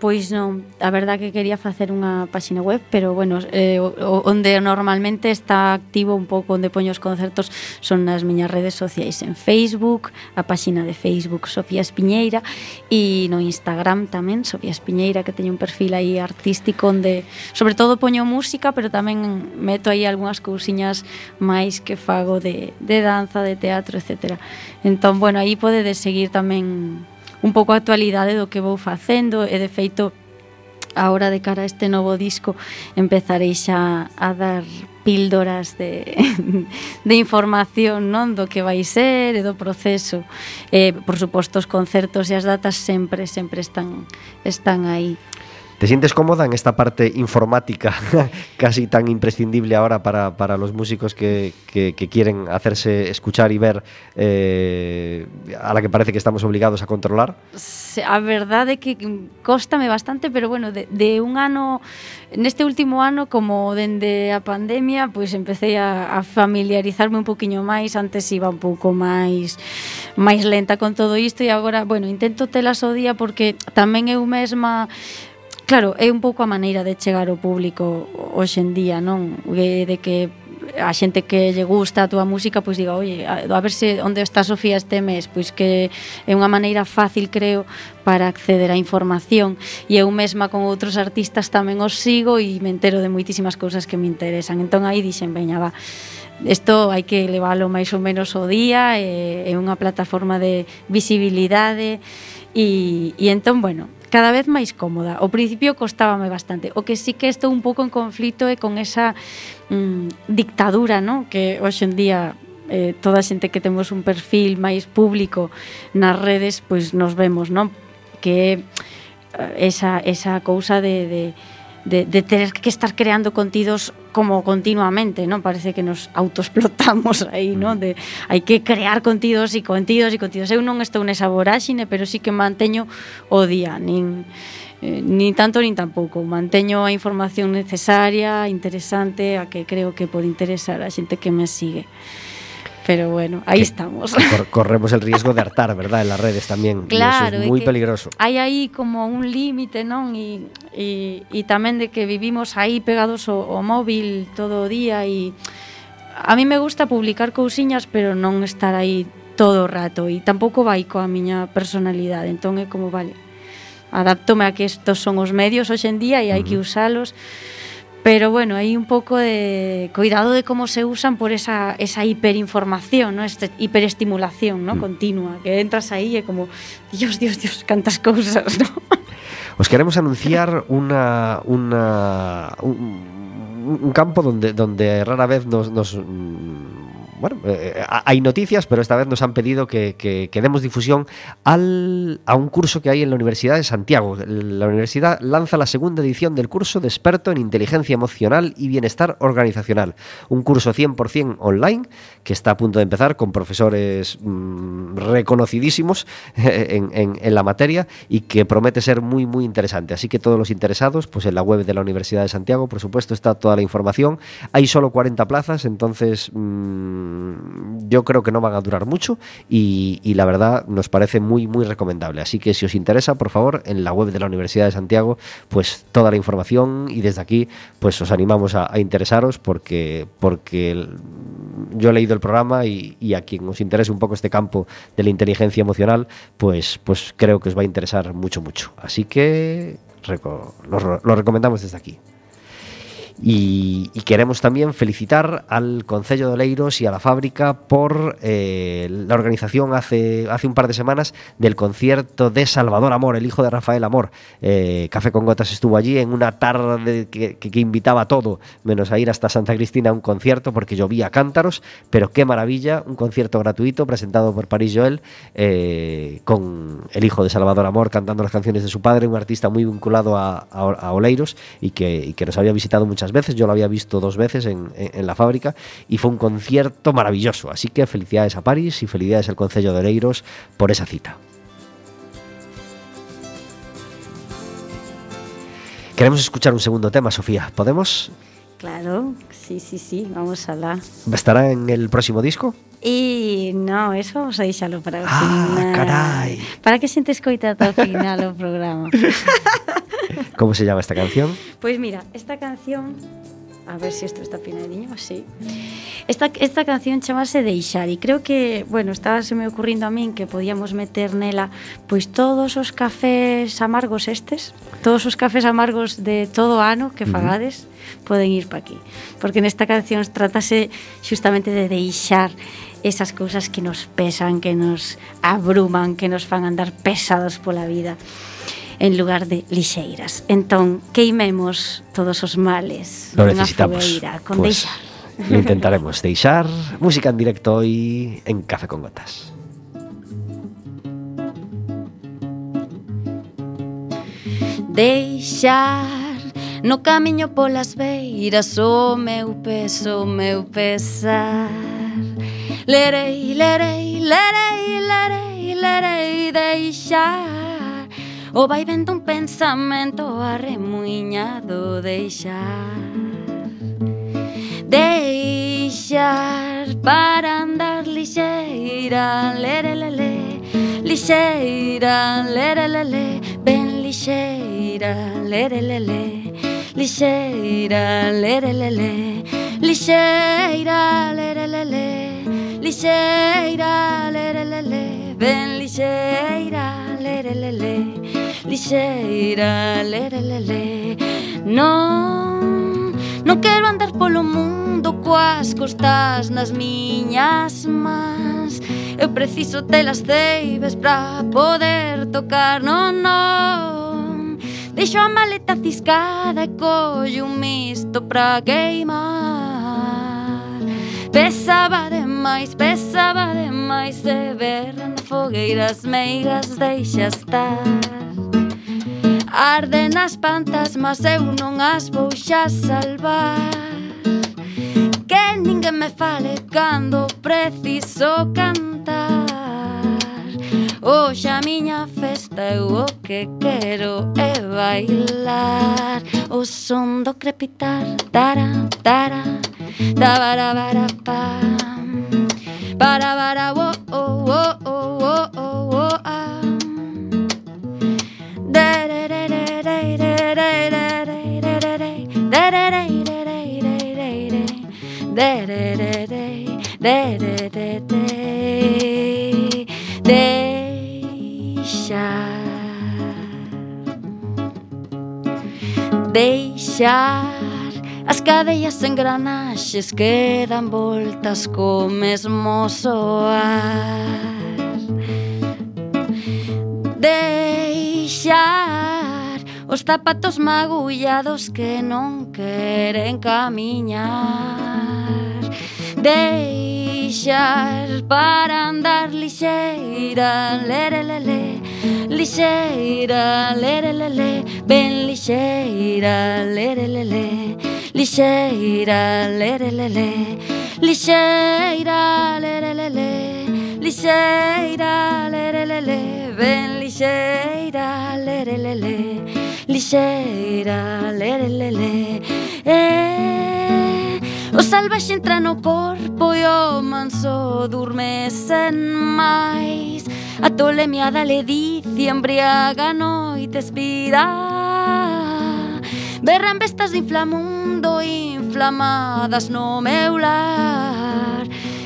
pois non, a verdad que quería facer unha páxina web, pero bueno, eh, onde normalmente está activo un pouco onde poño os concertos son nas miñas redes sociais en Facebook, a páxina de Facebook Sofía Espiñeira e no Instagram tamén Sofía Espiñeira que teño un perfil aí artístico onde sobre todo poño música, pero tamén meto aí algunhas cousiñas máis que fago de, de danza, de teatro, etc. Entón, bueno, aí podedes seguir tamén un pouco a actualidade do que vou facendo e de feito ahora de cara a este novo disco empezarei xa a dar píldoras de, *laughs* de información non do que vai ser e do proceso. Eh, por suposto, os concertos e as datas sempre, sempre están, están aí.
¿Te sientes cómoda en esta parte informática *laughs* casi tan imprescindible ahora para, para los músicos que, que, que, quieren hacerse escuchar y ver eh, a la que parece que estamos obligados a controlar?
A verdade que costame bastante, pero bueno, de, de un ano, neste último ano, como dende a pandemia, pois pues empecé a, a familiarizarme un poquinho máis, antes iba un pouco máis máis lenta con todo isto e agora, bueno, intento telas o día porque tamén eu mesma Claro, é un pouco a maneira de chegar ao público hoxe en día, non? Eh, de que a xente que lle gusta a túa música pois diga, "Oye, a ver se onde está Sofía este mes", pois que é unha maneira fácil, creo, para acceder á información e eu mesma con outros artistas tamén os sigo e me entero de moitísimas cousas que me interesan. Entón aí dixen, "Veña, va, isto hai que leválo máis ou menos o día, é, é unha plataforma de visibilidade e, e entón, bueno, cada vez máis cómoda. Ao principio costábame bastante. O que sí que estou un pouco en conflito é con esa mm, dictadura, ¿no? que hoxe en día eh, toda a xente que temos un perfil máis público nas redes, pois nos vemos, non? Que eh, esa, esa cousa de, de, de, de ter que estar creando contidos como continuamente, ¿no? Parece que nos autoexplotamos *laughs* aí, ¿no? Mm. De hai que crear contidos e contidos e contidos. Eu non estou nesa voráxine, pero sí que manteño o día, nin eh, ni tanto nin tampouco. Manteño a información necesaria, interesante, a que creo que pode interesar a xente que me sigue. Pero bueno, ahí
que
estamos. *laughs*
corremos el riesgo de hartar, ¿verdad? En las redes también.
Claro.
Y
eso
es muy
que
peligroso.
Hai aí como un límite, non? E, e, e tamén de que vivimos aí pegados ao, ao móvil todo o día e a mí me gusta publicar cousiñas, pero non estar aí todo o rato e tampouco vai coa miña personalidade. Entón é como, vale, adaptome a que estos son os medios hoxendía e hai que usalos. Pero bueno, hai un pouco de cuidado de como se usan por esa, esa hiperinformación, ¿no? Este, hiperestimulación ¿no?
Mm.
continua, que entras aí e como, Dios, Dios, Dios, cantas cousas, ¿no? *laughs*
Os queremos anunciar una, una un, un campo donde, donde rara vez nos, nos, bueno, eh, hay noticias, pero esta vez nos han pedido que, que- que demos difusión al, a un curso que hay en la Universidad de Santiago. La universidad lanza la segunda edición del curso de experto en inteligencia emocional y bienestar organizacional. Un curso 100% online que está a punto de empezar con profesores mm, reconocidísimos *laughs* en, en- la materia y que promete ser muy, muy interesante. Así que todos los interesados, pues en la web de la Universidad de Santiago, por supuesto, está toda la información. Hay solo 40 plazas, entonces mm, yo creo que no van a durar mucho y, y la verdad nos parece muy, muy recomendable. Así que si os interesa, por favor, en la web de la Universidad de Santiago, pues toda la información y desde aquí, pues os animamos a, a interesaros porque, porque yo he leído el programa y, a quien os interese un poco este campo de la inteligencia emocional, pues, pues creo que os va a interesar mucho, mucho. Así que lo, lo recomendamos desde aquí. Y, queremos también felicitar al Concello de Oleiros y a la fábrica por eh, la organización hace, hace un par de semanas del concierto de Salvador Amor, el hijo de Rafael Amor. Eh, Café con Gotas estuvo allí en una tarde que, invitaba a todo, menos a ir hasta Santa Cristina a un concierto porque llovía cántaros, pero qué maravilla, un concierto gratuito presentado por París Joel eh, con el hijo de Salvador Amor cantando las canciones de su padre, un artista muy vinculado a Oleiros y que, y que nos había visitado muchas veces. Yo lo había visto dos veces en, en- la fábrica y fue un concierto maravilloso. Así que felicidades a París y felicidades al Concello de Oleiros por esa cita. Queremos escuchar un segundo tema, Sofía. ¿Podemos?
Claro, sí, sí, sí, vamos alá.
¿Estará en el próximo disco?
E no, eso vamos a deixalo para o
Ah,
final.
carai.
Para que xente escoita ata o final o programa. *laughs*
¿Cómo se llama esta canción?
Pois mira, esta canción a ver se si isto está pinadiño, así. Esta, esta canción chamase Deixar e creo que, bueno, estaba se me ocurrindo a min que podíamos meter nela pois todos os cafés amargos estes, todos os cafés amargos de todo o ano que fagades, poden ir pa aquí, porque nesta canción tratase xustamente de deixar esas cousas que nos pesan, que nos abruman, que nos fan andar pesados pola vida en lugar de lixeiras. Entón, queimemos todos os males
Lo
nunha fogueira con
pues,
deixar. *laughs*
Intentaremos deixar música en directo hoy en Café con Gotas.
Deixar no camiño polas beiras o meu peso, o meu pesar. Lerei, lerei, lerei, lerei, lerei, deixar O vai vendo un pensamento arremuiñado deixar Deixar para andar lixeira Lerelele, lixeira Lerelele, ben lixeira Lerelele lixeira, lerelele, lixeira, lerelele, lixeira, lerelele, ben lixeira, lerelele, lixeira, lerelele, non, non quero andar polo mundo coas costas nas miñas mans, eu preciso telas ceibes pra poder tocar, non, non, Deixo a maleta ciscada e collo un misto pra queimar. Pesaba demais, pesaba demais E berran fogueiras meigas deixa estar. Arden as pantas, mas eu non as vou xa salvar. Que ninguén me fale cando preciso cantar Hoxe a miña festa eu o que quero é bailar O son do crepitar Tara, tara, da bara bara pa Para bara wo, o, o, o, o, o, o, a Da da da da deixar, deixar as cadeias engranaxes que dan voltas co mesmo soar, deixar os zapatos magullados que non queren camiñar, deixar para andar lixeira, lerelele, Lixeira, lerelele, ben lixeira, lerelele Lixeira, lerelele, lixeira, lerelele Lixeira, lerelele, ben lixeira, lerelele Lixeira, lerelele, eh O salvaxe entra no corpo e o manso durme sen máis A tolemia da ledicia embriaga noite espirá Berran bestas de inflamundo inflamadas no meu lar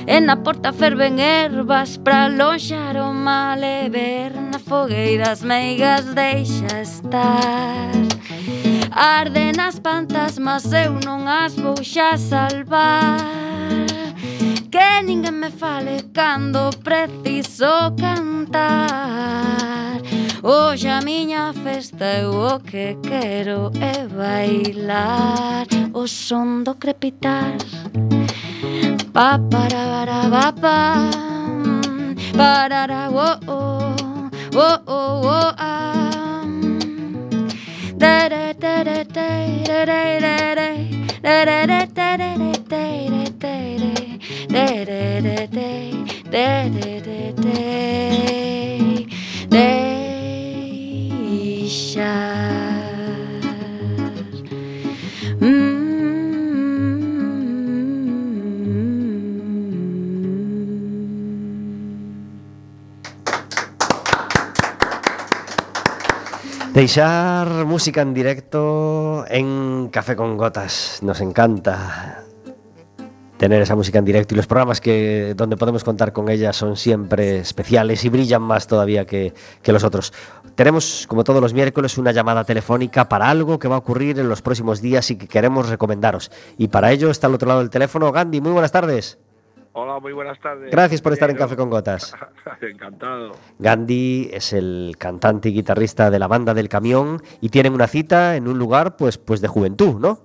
E na porta ferven ervas pra lonxar o mal e ver na fogueira as meigas deixa estar. Arden as pantas, mas eu non as vou xa salvar. Que ninguén me fale cando preciso cantar. Hoxe a miña festa eu o que quero é bailar. O son do crepitar. Pa para para pa. Pa Parara, oh, oh, oh, oh, oh, ah. Deixa. Deixar
música en directo en Café con Gotas. Nos encanta tener esa música en directo y los programas que donde podemos contar con ella son siempre especiales y brillan más todavía que, que los otros. Tenemos, como todos los miércoles, una llamada telefónica para algo que va a ocurrir en los próximos días y que queremos recomendaros. Y para ello está al otro lado del teléfono Gandhi. Muy buenas tardes.
Hola, muy buenas tardes.
Gracias por estar en Café con Gotas. *laughs*
Encantado.
Gandhi es el cantante y guitarrista de la banda del camión y tienen una cita en un lugar pues, pues de juventud, ¿no?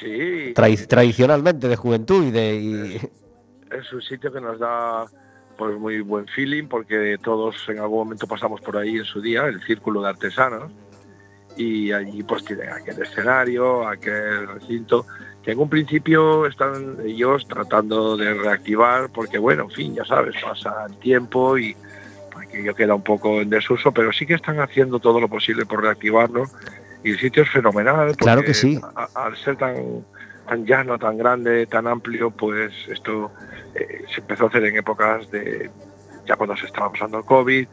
Sí,
tradicionalmente de juventud y de... y-
es un sitio que nos da pues muy buen feeling porque todos en algún momento pasamos por ahí en su día, el Círculo de Artesanos. y allí pues tienen aquel escenario, aquel recinto, que en un principio están ellos tratando de reactivar, porque bueno, en fin, ya sabes, pasa el tiempo y aquello queda un poco en desuso, pero sí que están haciendo todo lo posible por reactivarlo y el sitio es fenomenal.
Claro
porque
que sí.
a- al ser tan, tan llano, tan grande, tan amplio, pues esto eh, se empezó a hacer en épocas de ya cuando se estaba pasando el COVID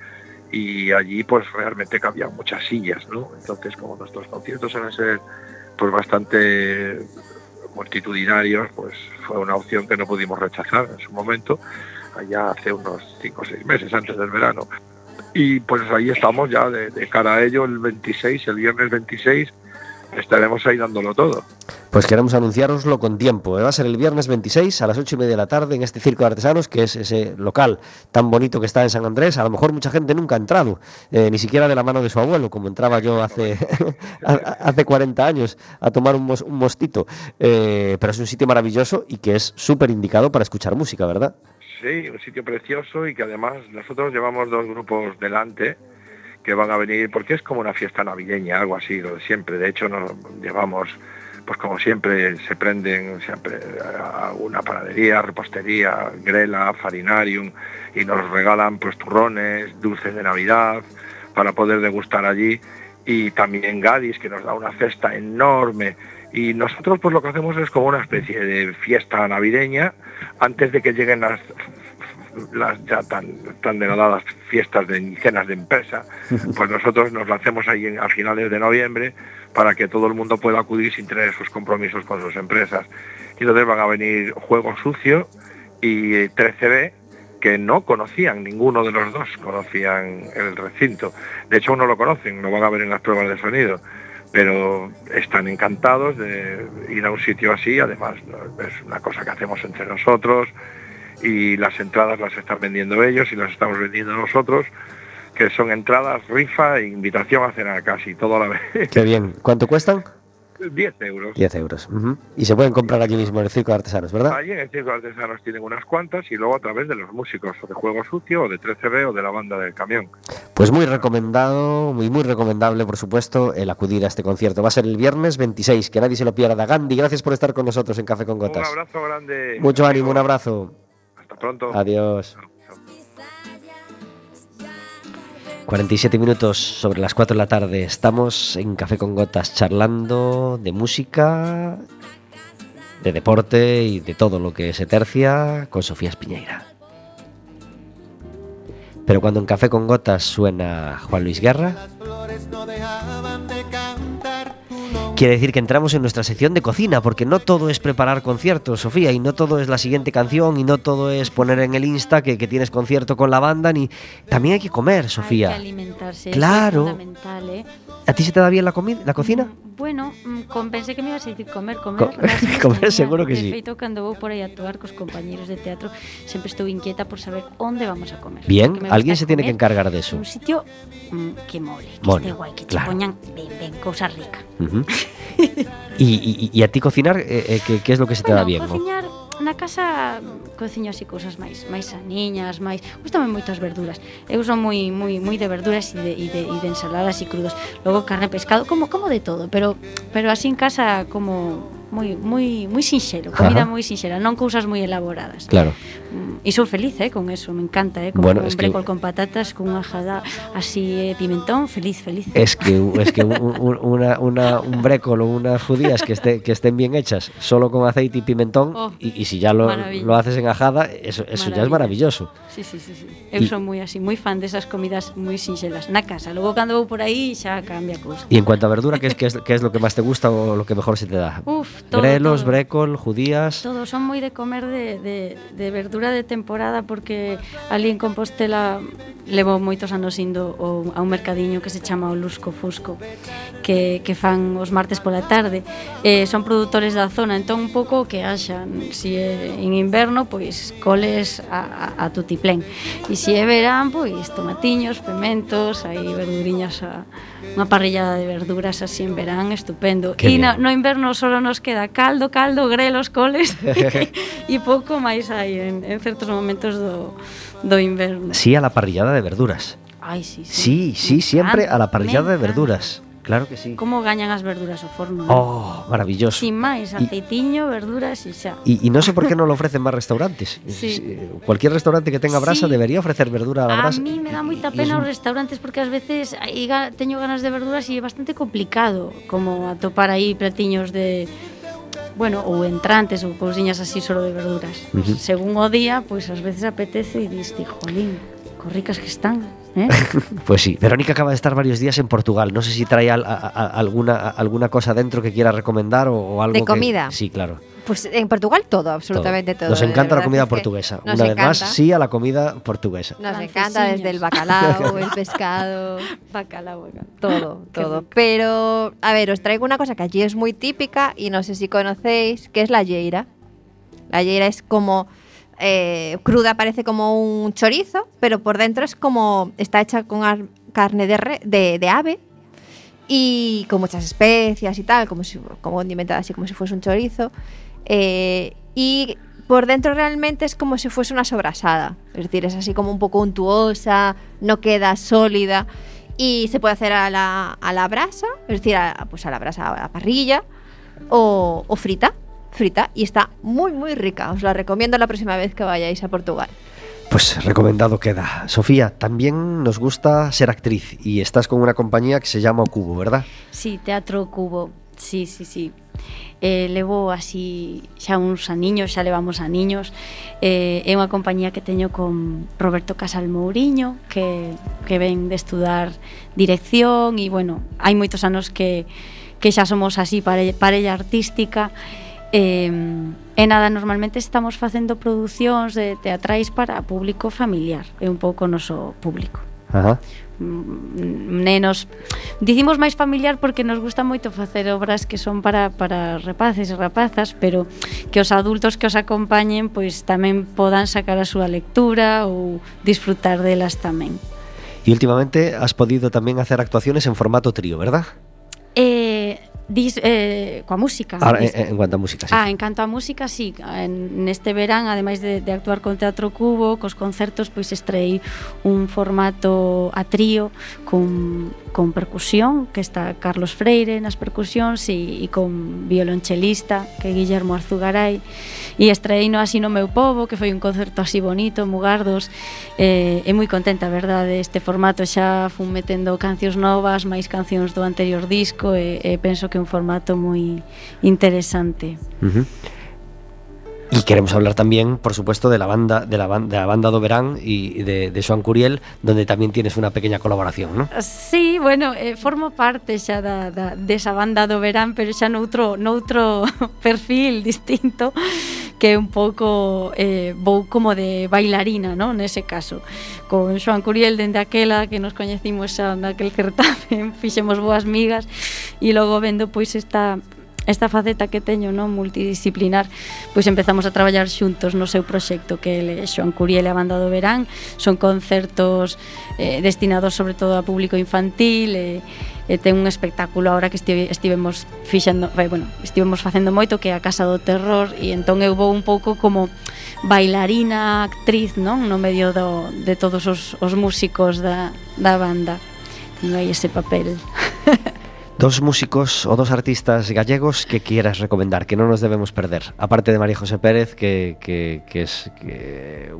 y allí pues realmente cabían muchas sillas, ¿no? Entonces como nuestros conciertos suelen ser pues bastante multitudinarios, pues fue una opción que no pudimos rechazar en su momento, allá hace unos 5 o 6 meses antes del verano. Y pues ahí estamos ya de, de cara a ello el 26, el viernes 26, estaremos ahí dándolo todo.
Pues queremos anunciároslo con tiempo. ¿eh? Va a ser el viernes 26 a las 8 y media de la tarde en este Circo de Artesanos, que es ese local tan bonito que está en San Andrés. A lo mejor mucha gente nunca ha entrado, eh, ni siquiera de la mano de su abuelo, como entraba yo hace, *laughs* hace 40 años a tomar un, mos- un mostito. Eh, pero es un sitio maravilloso y que es súper indicado para escuchar música, ¿verdad?
Sí, un sitio precioso y que además nosotros llevamos dos grupos delante que van a venir porque es como una fiesta navideña, algo así, lo de siempre. De hecho, nos llevamos, pues como siempre, se prenden siempre a una panadería, repostería, grela, farinarium y nos regalan pues turrones, dulces de Navidad para poder degustar allí y también Gadis que nos da una cesta enorme y nosotros pues lo que hacemos es como una especie de fiesta navideña antes de que lleguen las las ya tan, tan degradadas fiestas de cenas de empresa, *laughs* pues nosotros nos lancemos ahí en- a finales de noviembre para que todo el mundo pueda acudir sin tener sus compromisos con sus empresas. Y entonces van a venir Juego Sucio y eh, 13B, que no conocían, ninguno de los dos conocían el recinto. De hecho, no lo conocen, lo van a ver en las pruebas de sonido, pero están encantados de ir a un sitio así. Además, ¿no? es una cosa que hacemos entre nosotros y las entradas las están vendiendo ellos y las estamos vendiendo nosotros, que son entradas, rifa e invitación a cenar casi todo a la vez.
Qué bien. ¿Cuánto cuestan?
10 euros.
10 euros. Y se pueden comprar aquí mismo en el Circo de Artesanos, ¿verdad?
Allí en el Circo de Artesanos tienen unas cuantas y luego a través de los músicos o de Juego Sucio o de 13B o de la banda del camión.
Pues muy recomendado, muy muy recomendable, por supuesto, el acudir a este concierto. Va a ser el viernes 26, que nadie se lo pierda. Gandhi, gracias por estar con nosotros en Café con
Un
Gotas.
abrazo grande.
Mucho ánimo,
amigo.
un abrazo.
Pronto.
Adiós.
Chao, chao.
47 minutos sobre las 4 de la tarde. Estamos en Café con Gotas charlando de música, de deporte y de todo lo que se tercia con Sofía Espiñeira. Pero cuando en Café con Gotas suena Juan Luis Guerra, quiere decir que entramos en nuestra sección de cocina, porque no todo es preparar conciertos, Sofía, y no todo es la siguiente canción, y no todo es poner en el Insta que, que tienes concierto con la banda, ni también hay que comer,
Hay
Sofía.
que alimentarse,
Claro.
eso es fundamental, ¿eh?
¿A ti se te da bien la, la cocina?
Mm, Bueno, mm, con- pensé que me ibas a decir comer, comer.
Co- *laughs* comer seguro que
de
sí.
feito, cando vou por aí a actuar cos compañeros de teatro, sempre estou inquieta por saber onde vamos a comer.
Bien, alguien se tiene que encargar de eso.
Un sitio mm, que mole, que
Mole,
esté guai, que
claro.
te poñan ben, ben, cousa rica.
Ujú. *laughs* y, y- y a ti cocinar, eh, eh, ¿qué, qué es lo que se te da
bueno,
bien? no?
cociñar na casa cociño así cousas máis máis saniñas, máis... Gústame moito as verduras. Eu son moi moi moi de verduras e de, e de, e de ensaladas e crudos. Logo carne, pescado, como como de todo, pero pero así en casa como moi moi moi sinxelo, comida moi sinxela, non cousas moi elaboradas.
Claro.
Mm, E sou feliz, eh, con eso, me encanta, eh, con
Bueno,
un
es que-
brécol con patatas, con unha jada así eh, pimentón, feliz, feliz.
Es que, es que un, un- una, una- un brécol o unas judías que, esté, que estén bien hechas, solo con aceite y pimentón,
Oh,
y, y si ya lo, lo haces en ajada, eso, eso ya es maravilloso.
Sí, sí, sí, sí. Eu
Y-
son moi así, moi fan desas comidas moi sinxelas na casa. Logo cando vou por aí xa cambia cousa.
Y en cuanto a verdura, ¿qué es, qué, es, qué es lo que más te gusta o lo que mejor se te da?
Uf, todo,
Grelos,
todo.
brécol, judías...
Todo, son moi de comer de, de, de verdura de temporada porque ali en Compostela levo moitos anos indo o, a un mercadiño que se chama o Lusco Fusco que, que fan os martes pola tarde. Eh, son produtores da zona entón un pouco o que haxan si é en inverno, pois coles a, a, a tutiplén. E se si é verán, pois tomatiños, pementos aí verduriñas a unha parrillada de verduras así en verán, estupendo. E no, no inverno só nos queda caldo, caldo, grelos, coles e *laughs* pouco máis hai en, en certos momentos do, do inverno.
Sí, a la parrillada de verduras.
Ai, sí,
sí.
Sí,
sí, siempre a la parrillada de verduras. Claro que sí.
Como gañan as verduras o forno.
Oh, maravilloso.
Sin máis, aceitiño, y, verduras e xa.
E non sei por que non lo ofrecen máis restaurantes. *laughs*
Sí.
Cualquier restaurante que tenga brasa
sí.
debería ofrecer verdura a la brasa.
A mí me
dá
moita pena os restaurantes porque ás veces teño ganas de verduras e é bastante complicado como atopar aí platiños de bueno, ou entrantes ou cousiñas así solo de verduras.
Uh -huh.
Según o día, pois pues, ás veces apetece e dis, jolín, co ricas que están. Eh? *laughs*
Pues sí, Verónica acaba de estar varios días en Portugal. No sé si trae al- a- a- alguna, a- alguna cosa dentro que quiera recomendar o, o algo
¿De
que-
comida?
Sí, claro.
Pues en Portugal todo, absolutamente todo.
Nos encanta la comida portuguesa.
nos
Una vez más, sí a la comida portuguesa.
Nos encanta desde el bacalao, el pescado, *laughs*
Bacalao, bacalao.
todo, todo. Pero, a ver, os traigo una cosa que allí es muy típica y no sé si conocéis, que es la lleira. La lleira es como eh, cruda, parece como un chorizo, pero por dentro es como está hecha con ar- carne de, ave y con muchas especias y tal, como si como condimentada así como si fuese un chorizo. Eh, y por dentro realmente es como si fuese una sobrasada, es decir, es así como un poco untuosa, no queda sólida y se puede hacer a la, a la brasa, es decir, a, pues a la brasa, a la parrilla o frita, frita y está muy muy rica. Os la recomiendo la próxima vez que vayáis a Portugal.
Pues recomendado queda. Sofía, también nos gusta ser actriz y estás con una compañía que se llama Cubo, ¿verdad?
Sí, Teatro Cubo. Sí, sí, sí. Eh, levo así xa uns aniños, xa levamos aniños. Eh, é unha compañía que teño con Roberto Casal Mouriño, que, que ven de estudar dirección e, bueno, hai moitos anos que, que xa somos así pare, parella artística. E, e nada, normalmente estamos facendo producións de teatrais para público familiar, é un pouco o noso público.
Ajá.
Mm, mm, nenos dicimos máis familiar porque nos gusta moito facer obras que son para, para rapaces e rapazas pero que os adultos que os acompañen pois tamén podan sacar a súa lectura ou disfrutar delas tamén
E últimamente has podido tamén hacer actuaciones en formato trío, ¿verdad?
Eh, Dis, eh, coa música.
Ah,
dis...
en, en cuanto a música, sí.
Ah, en canto a música, sí. En, neste verán, ademais de, de actuar con Teatro Cubo, cos concertos, pois estrei un formato a trío con, con percusión, que está Carlos Freire nas percusións e, e con violonchelista, que é Guillermo Arzugaray. E estrei no Así no meu povo, que foi un concerto así bonito, Mugardos. Eh, E moi contenta, verdade, este formato xa fun metendo cancións novas, máis cancións do anterior disco e, e penso que un formato moi interesante.
Y queremos hablar también, por supuesto, de la banda, de la, banda, de la banda Doberán y de, de Joan Curiel, donde también tienes una pequeña colaboración, ¿no?
Sí, bueno, eh, formo parte xa da, da, desa banda Doberán, pero xa noutro, noutro *laughs* perfil distinto que é un pouco eh, vou como de bailarina, ¿no? nese caso. Con Joan Curiel dende aquela que nos coñecimos xa naquel certamen, *laughs* fixemos boas migas e logo vendo pois esta esta faceta que teño non multidisciplinar, pois empezamos a traballar xuntos no seu proxecto que ele, eh, Xoan Curiel e a Banda do Verán son concertos eh, destinados sobre todo a público infantil e, e ten un espectáculo ahora que estive, estivemos fixando, vai, eh, bueno, estivemos facendo moito que é a Casa do Terror e entón eu vou un pouco como bailarina, actriz, non? No medio do, de todos os, os músicos da, da banda. Teño aí ese papel.
Dos músicos o dos artistas gallegos que quieras recomendar, que no nos debemos perder. Aparte de María José Pérez, que, es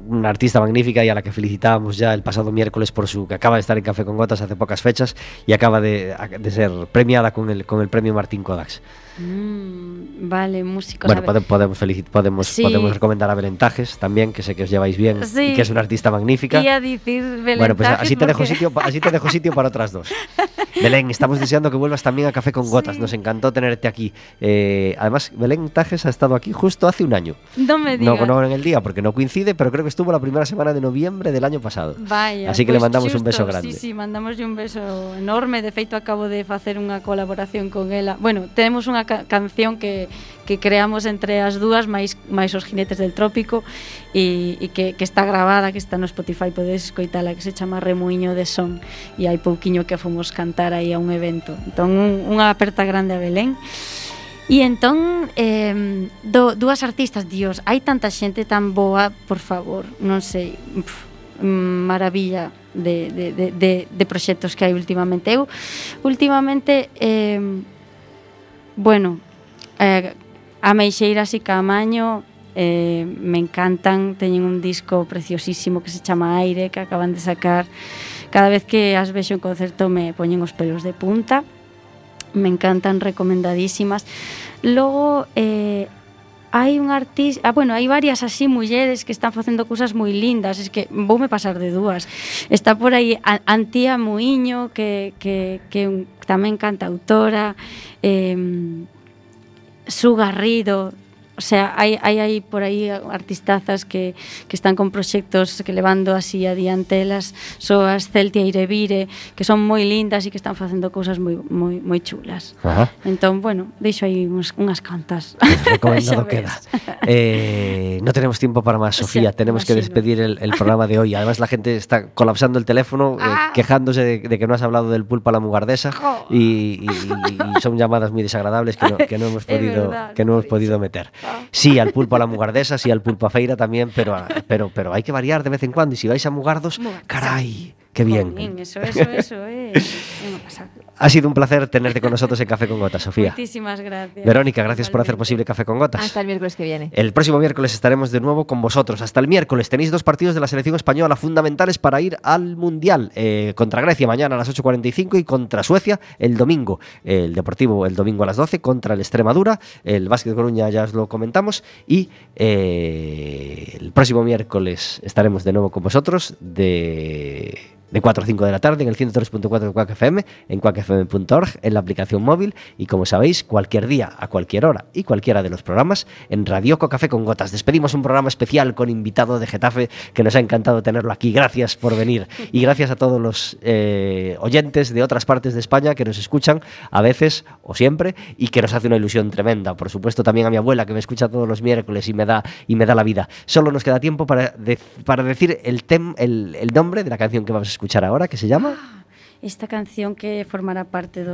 una artista magnífica y a la que felicitábamos ya el pasado miércoles por su que acaba de estar en Café con Gotas hace pocas fechas y acaba de, de ser premiada con el, con el premio Martín Kodax.
Mm, vale, músicos.
bueno,
a
pode- podemos, podemos,
Sí.
podemos recomendar a Belén Tajes también, que sé que os lleváis bien
Sí.
y que es una artista magnífica.
Ia dicir Belén
Bueno, pues así te, dejo sitio, así te dejo sitio para otras dos. *laughs* Belén, estamos deseando que vuelvas también a Café con Gotas.
Sí.
Nos encantó tenerte aquí. Eh, además, Belén Tajes ha estado aquí justo hace un año.
Non me
No,
digas.
no en el día, porque no coincide, pero creo que estuvo la primera semana de noviembre del año pasado.
Vaya,
Así que le
pois
mandamos un beso grande.
Sí, sí, mandamos un beso enorme. De feito, acabo de facer unha colaboración con ela. Bueno, tenemos unha unha ca canción que, que creamos entre as dúas máis máis os jinetes del trópico e, e que, que está gravada, que está no Spotify, podedes escoitala, que se chama Remuiño de Son e hai pouquiño que fomos cantar aí a un evento. Entón, un, unha aperta grande a Belén. E entón, eh, do, dúas artistas, dios, hai tanta xente tan boa, por favor, non sei, pf, maravilla de, de, de, de, de proxectos que hai últimamente. Eu, últimamente, eh, Bueno, eh, a Meixeira e Camaño eh, me encantan, teñen un disco preciosísimo que se chama Aire, que acaban de sacar. Cada vez que as vexo en concerto me poñen os pelos de punta. Me encantan, recomendadísimas. Logo, eh, hai un artista, ah, bueno, hai varias así mulleres que están facendo cousas moi lindas, es que voume pasar de dúas. Está por aí Antía Muiño, que, que, que un, tamén cantautora, eh, Su Garrido, o sea, hai, hai, hai por aí artistazas que, que están con proxectos que levando así adiante elas, soas Celtia Irevire, que son moi lindas e que están facendo cousas moi, moi, moi chulas.
Ajá.
Entón, bueno, deixo aí uns, unhas cantas. *laughs*
Recomendado
Xa
queda. Eh, no tenemos tiempo para más, Sofía.
Sí,
tenemos que despedir el, el programa de hoy. Además, la gente está colapsando el teléfono, eh,
Ah.
quejándose de, de que no has hablado del pulpo a la mugardesa
Jo.
y, y- y son llamadas muy desagradables que no, que no hemos *laughs* podido,
verdad,
que no hemos
he
podido meter. Sí, al pulpo a la mugardesa, sí, al pulpo a feira también, pero, pero, pero hay que variar de vez en cuando. Y si vais a Mugardos, caray, qué bien.
Jolín, eso, eso, eso, eh. *laughs*
Ha sido un placer tenerte con nosotros en Café con Gotas, Sofía.
Moitísimas gracias.
Verónica, gracias por hacer posible Café con Gotas.
Hasta el miércoles que viene.
El próximo miércoles estaremos de nuevo con vosotros. Hasta el miércoles tenéis dos partidos de la selección española fundamentales para ir al Mundial. Eh, contra Grecia mañana a las 8.45 y contra Suecia el domingo. El Deportivo el domingo a las 12 contra el Extremadura. El Básquet de Coruña ya os lo comentamos. Y eh, el próximo miércoles estaremos de nuevo con vosotros de... De 4 a 5 de la tarde en el 103.4 de Quack FM, en quackfm.org, en la aplicación móvil y como sabéis, cualquier día, a cualquier hora y cualquiera de los programas en Radioco Café con Gotas. Despedimos un programa especial con invitado de Getafe que nos ha encantado tenerlo aquí. Gracias por venir y gracias a todos los eh, oyentes de otras partes de España que nos escuchan a veces o siempre y que nos hace una ilusión tremenda. Por supuesto también a mi abuela que me escucha todos los miércoles y me da, y me da la vida. Solo nos queda tiempo para, para decir el, tem, el, el nombre de la canción que vamos a escuchar ahora, que se llama...
Esta canción que formará parte do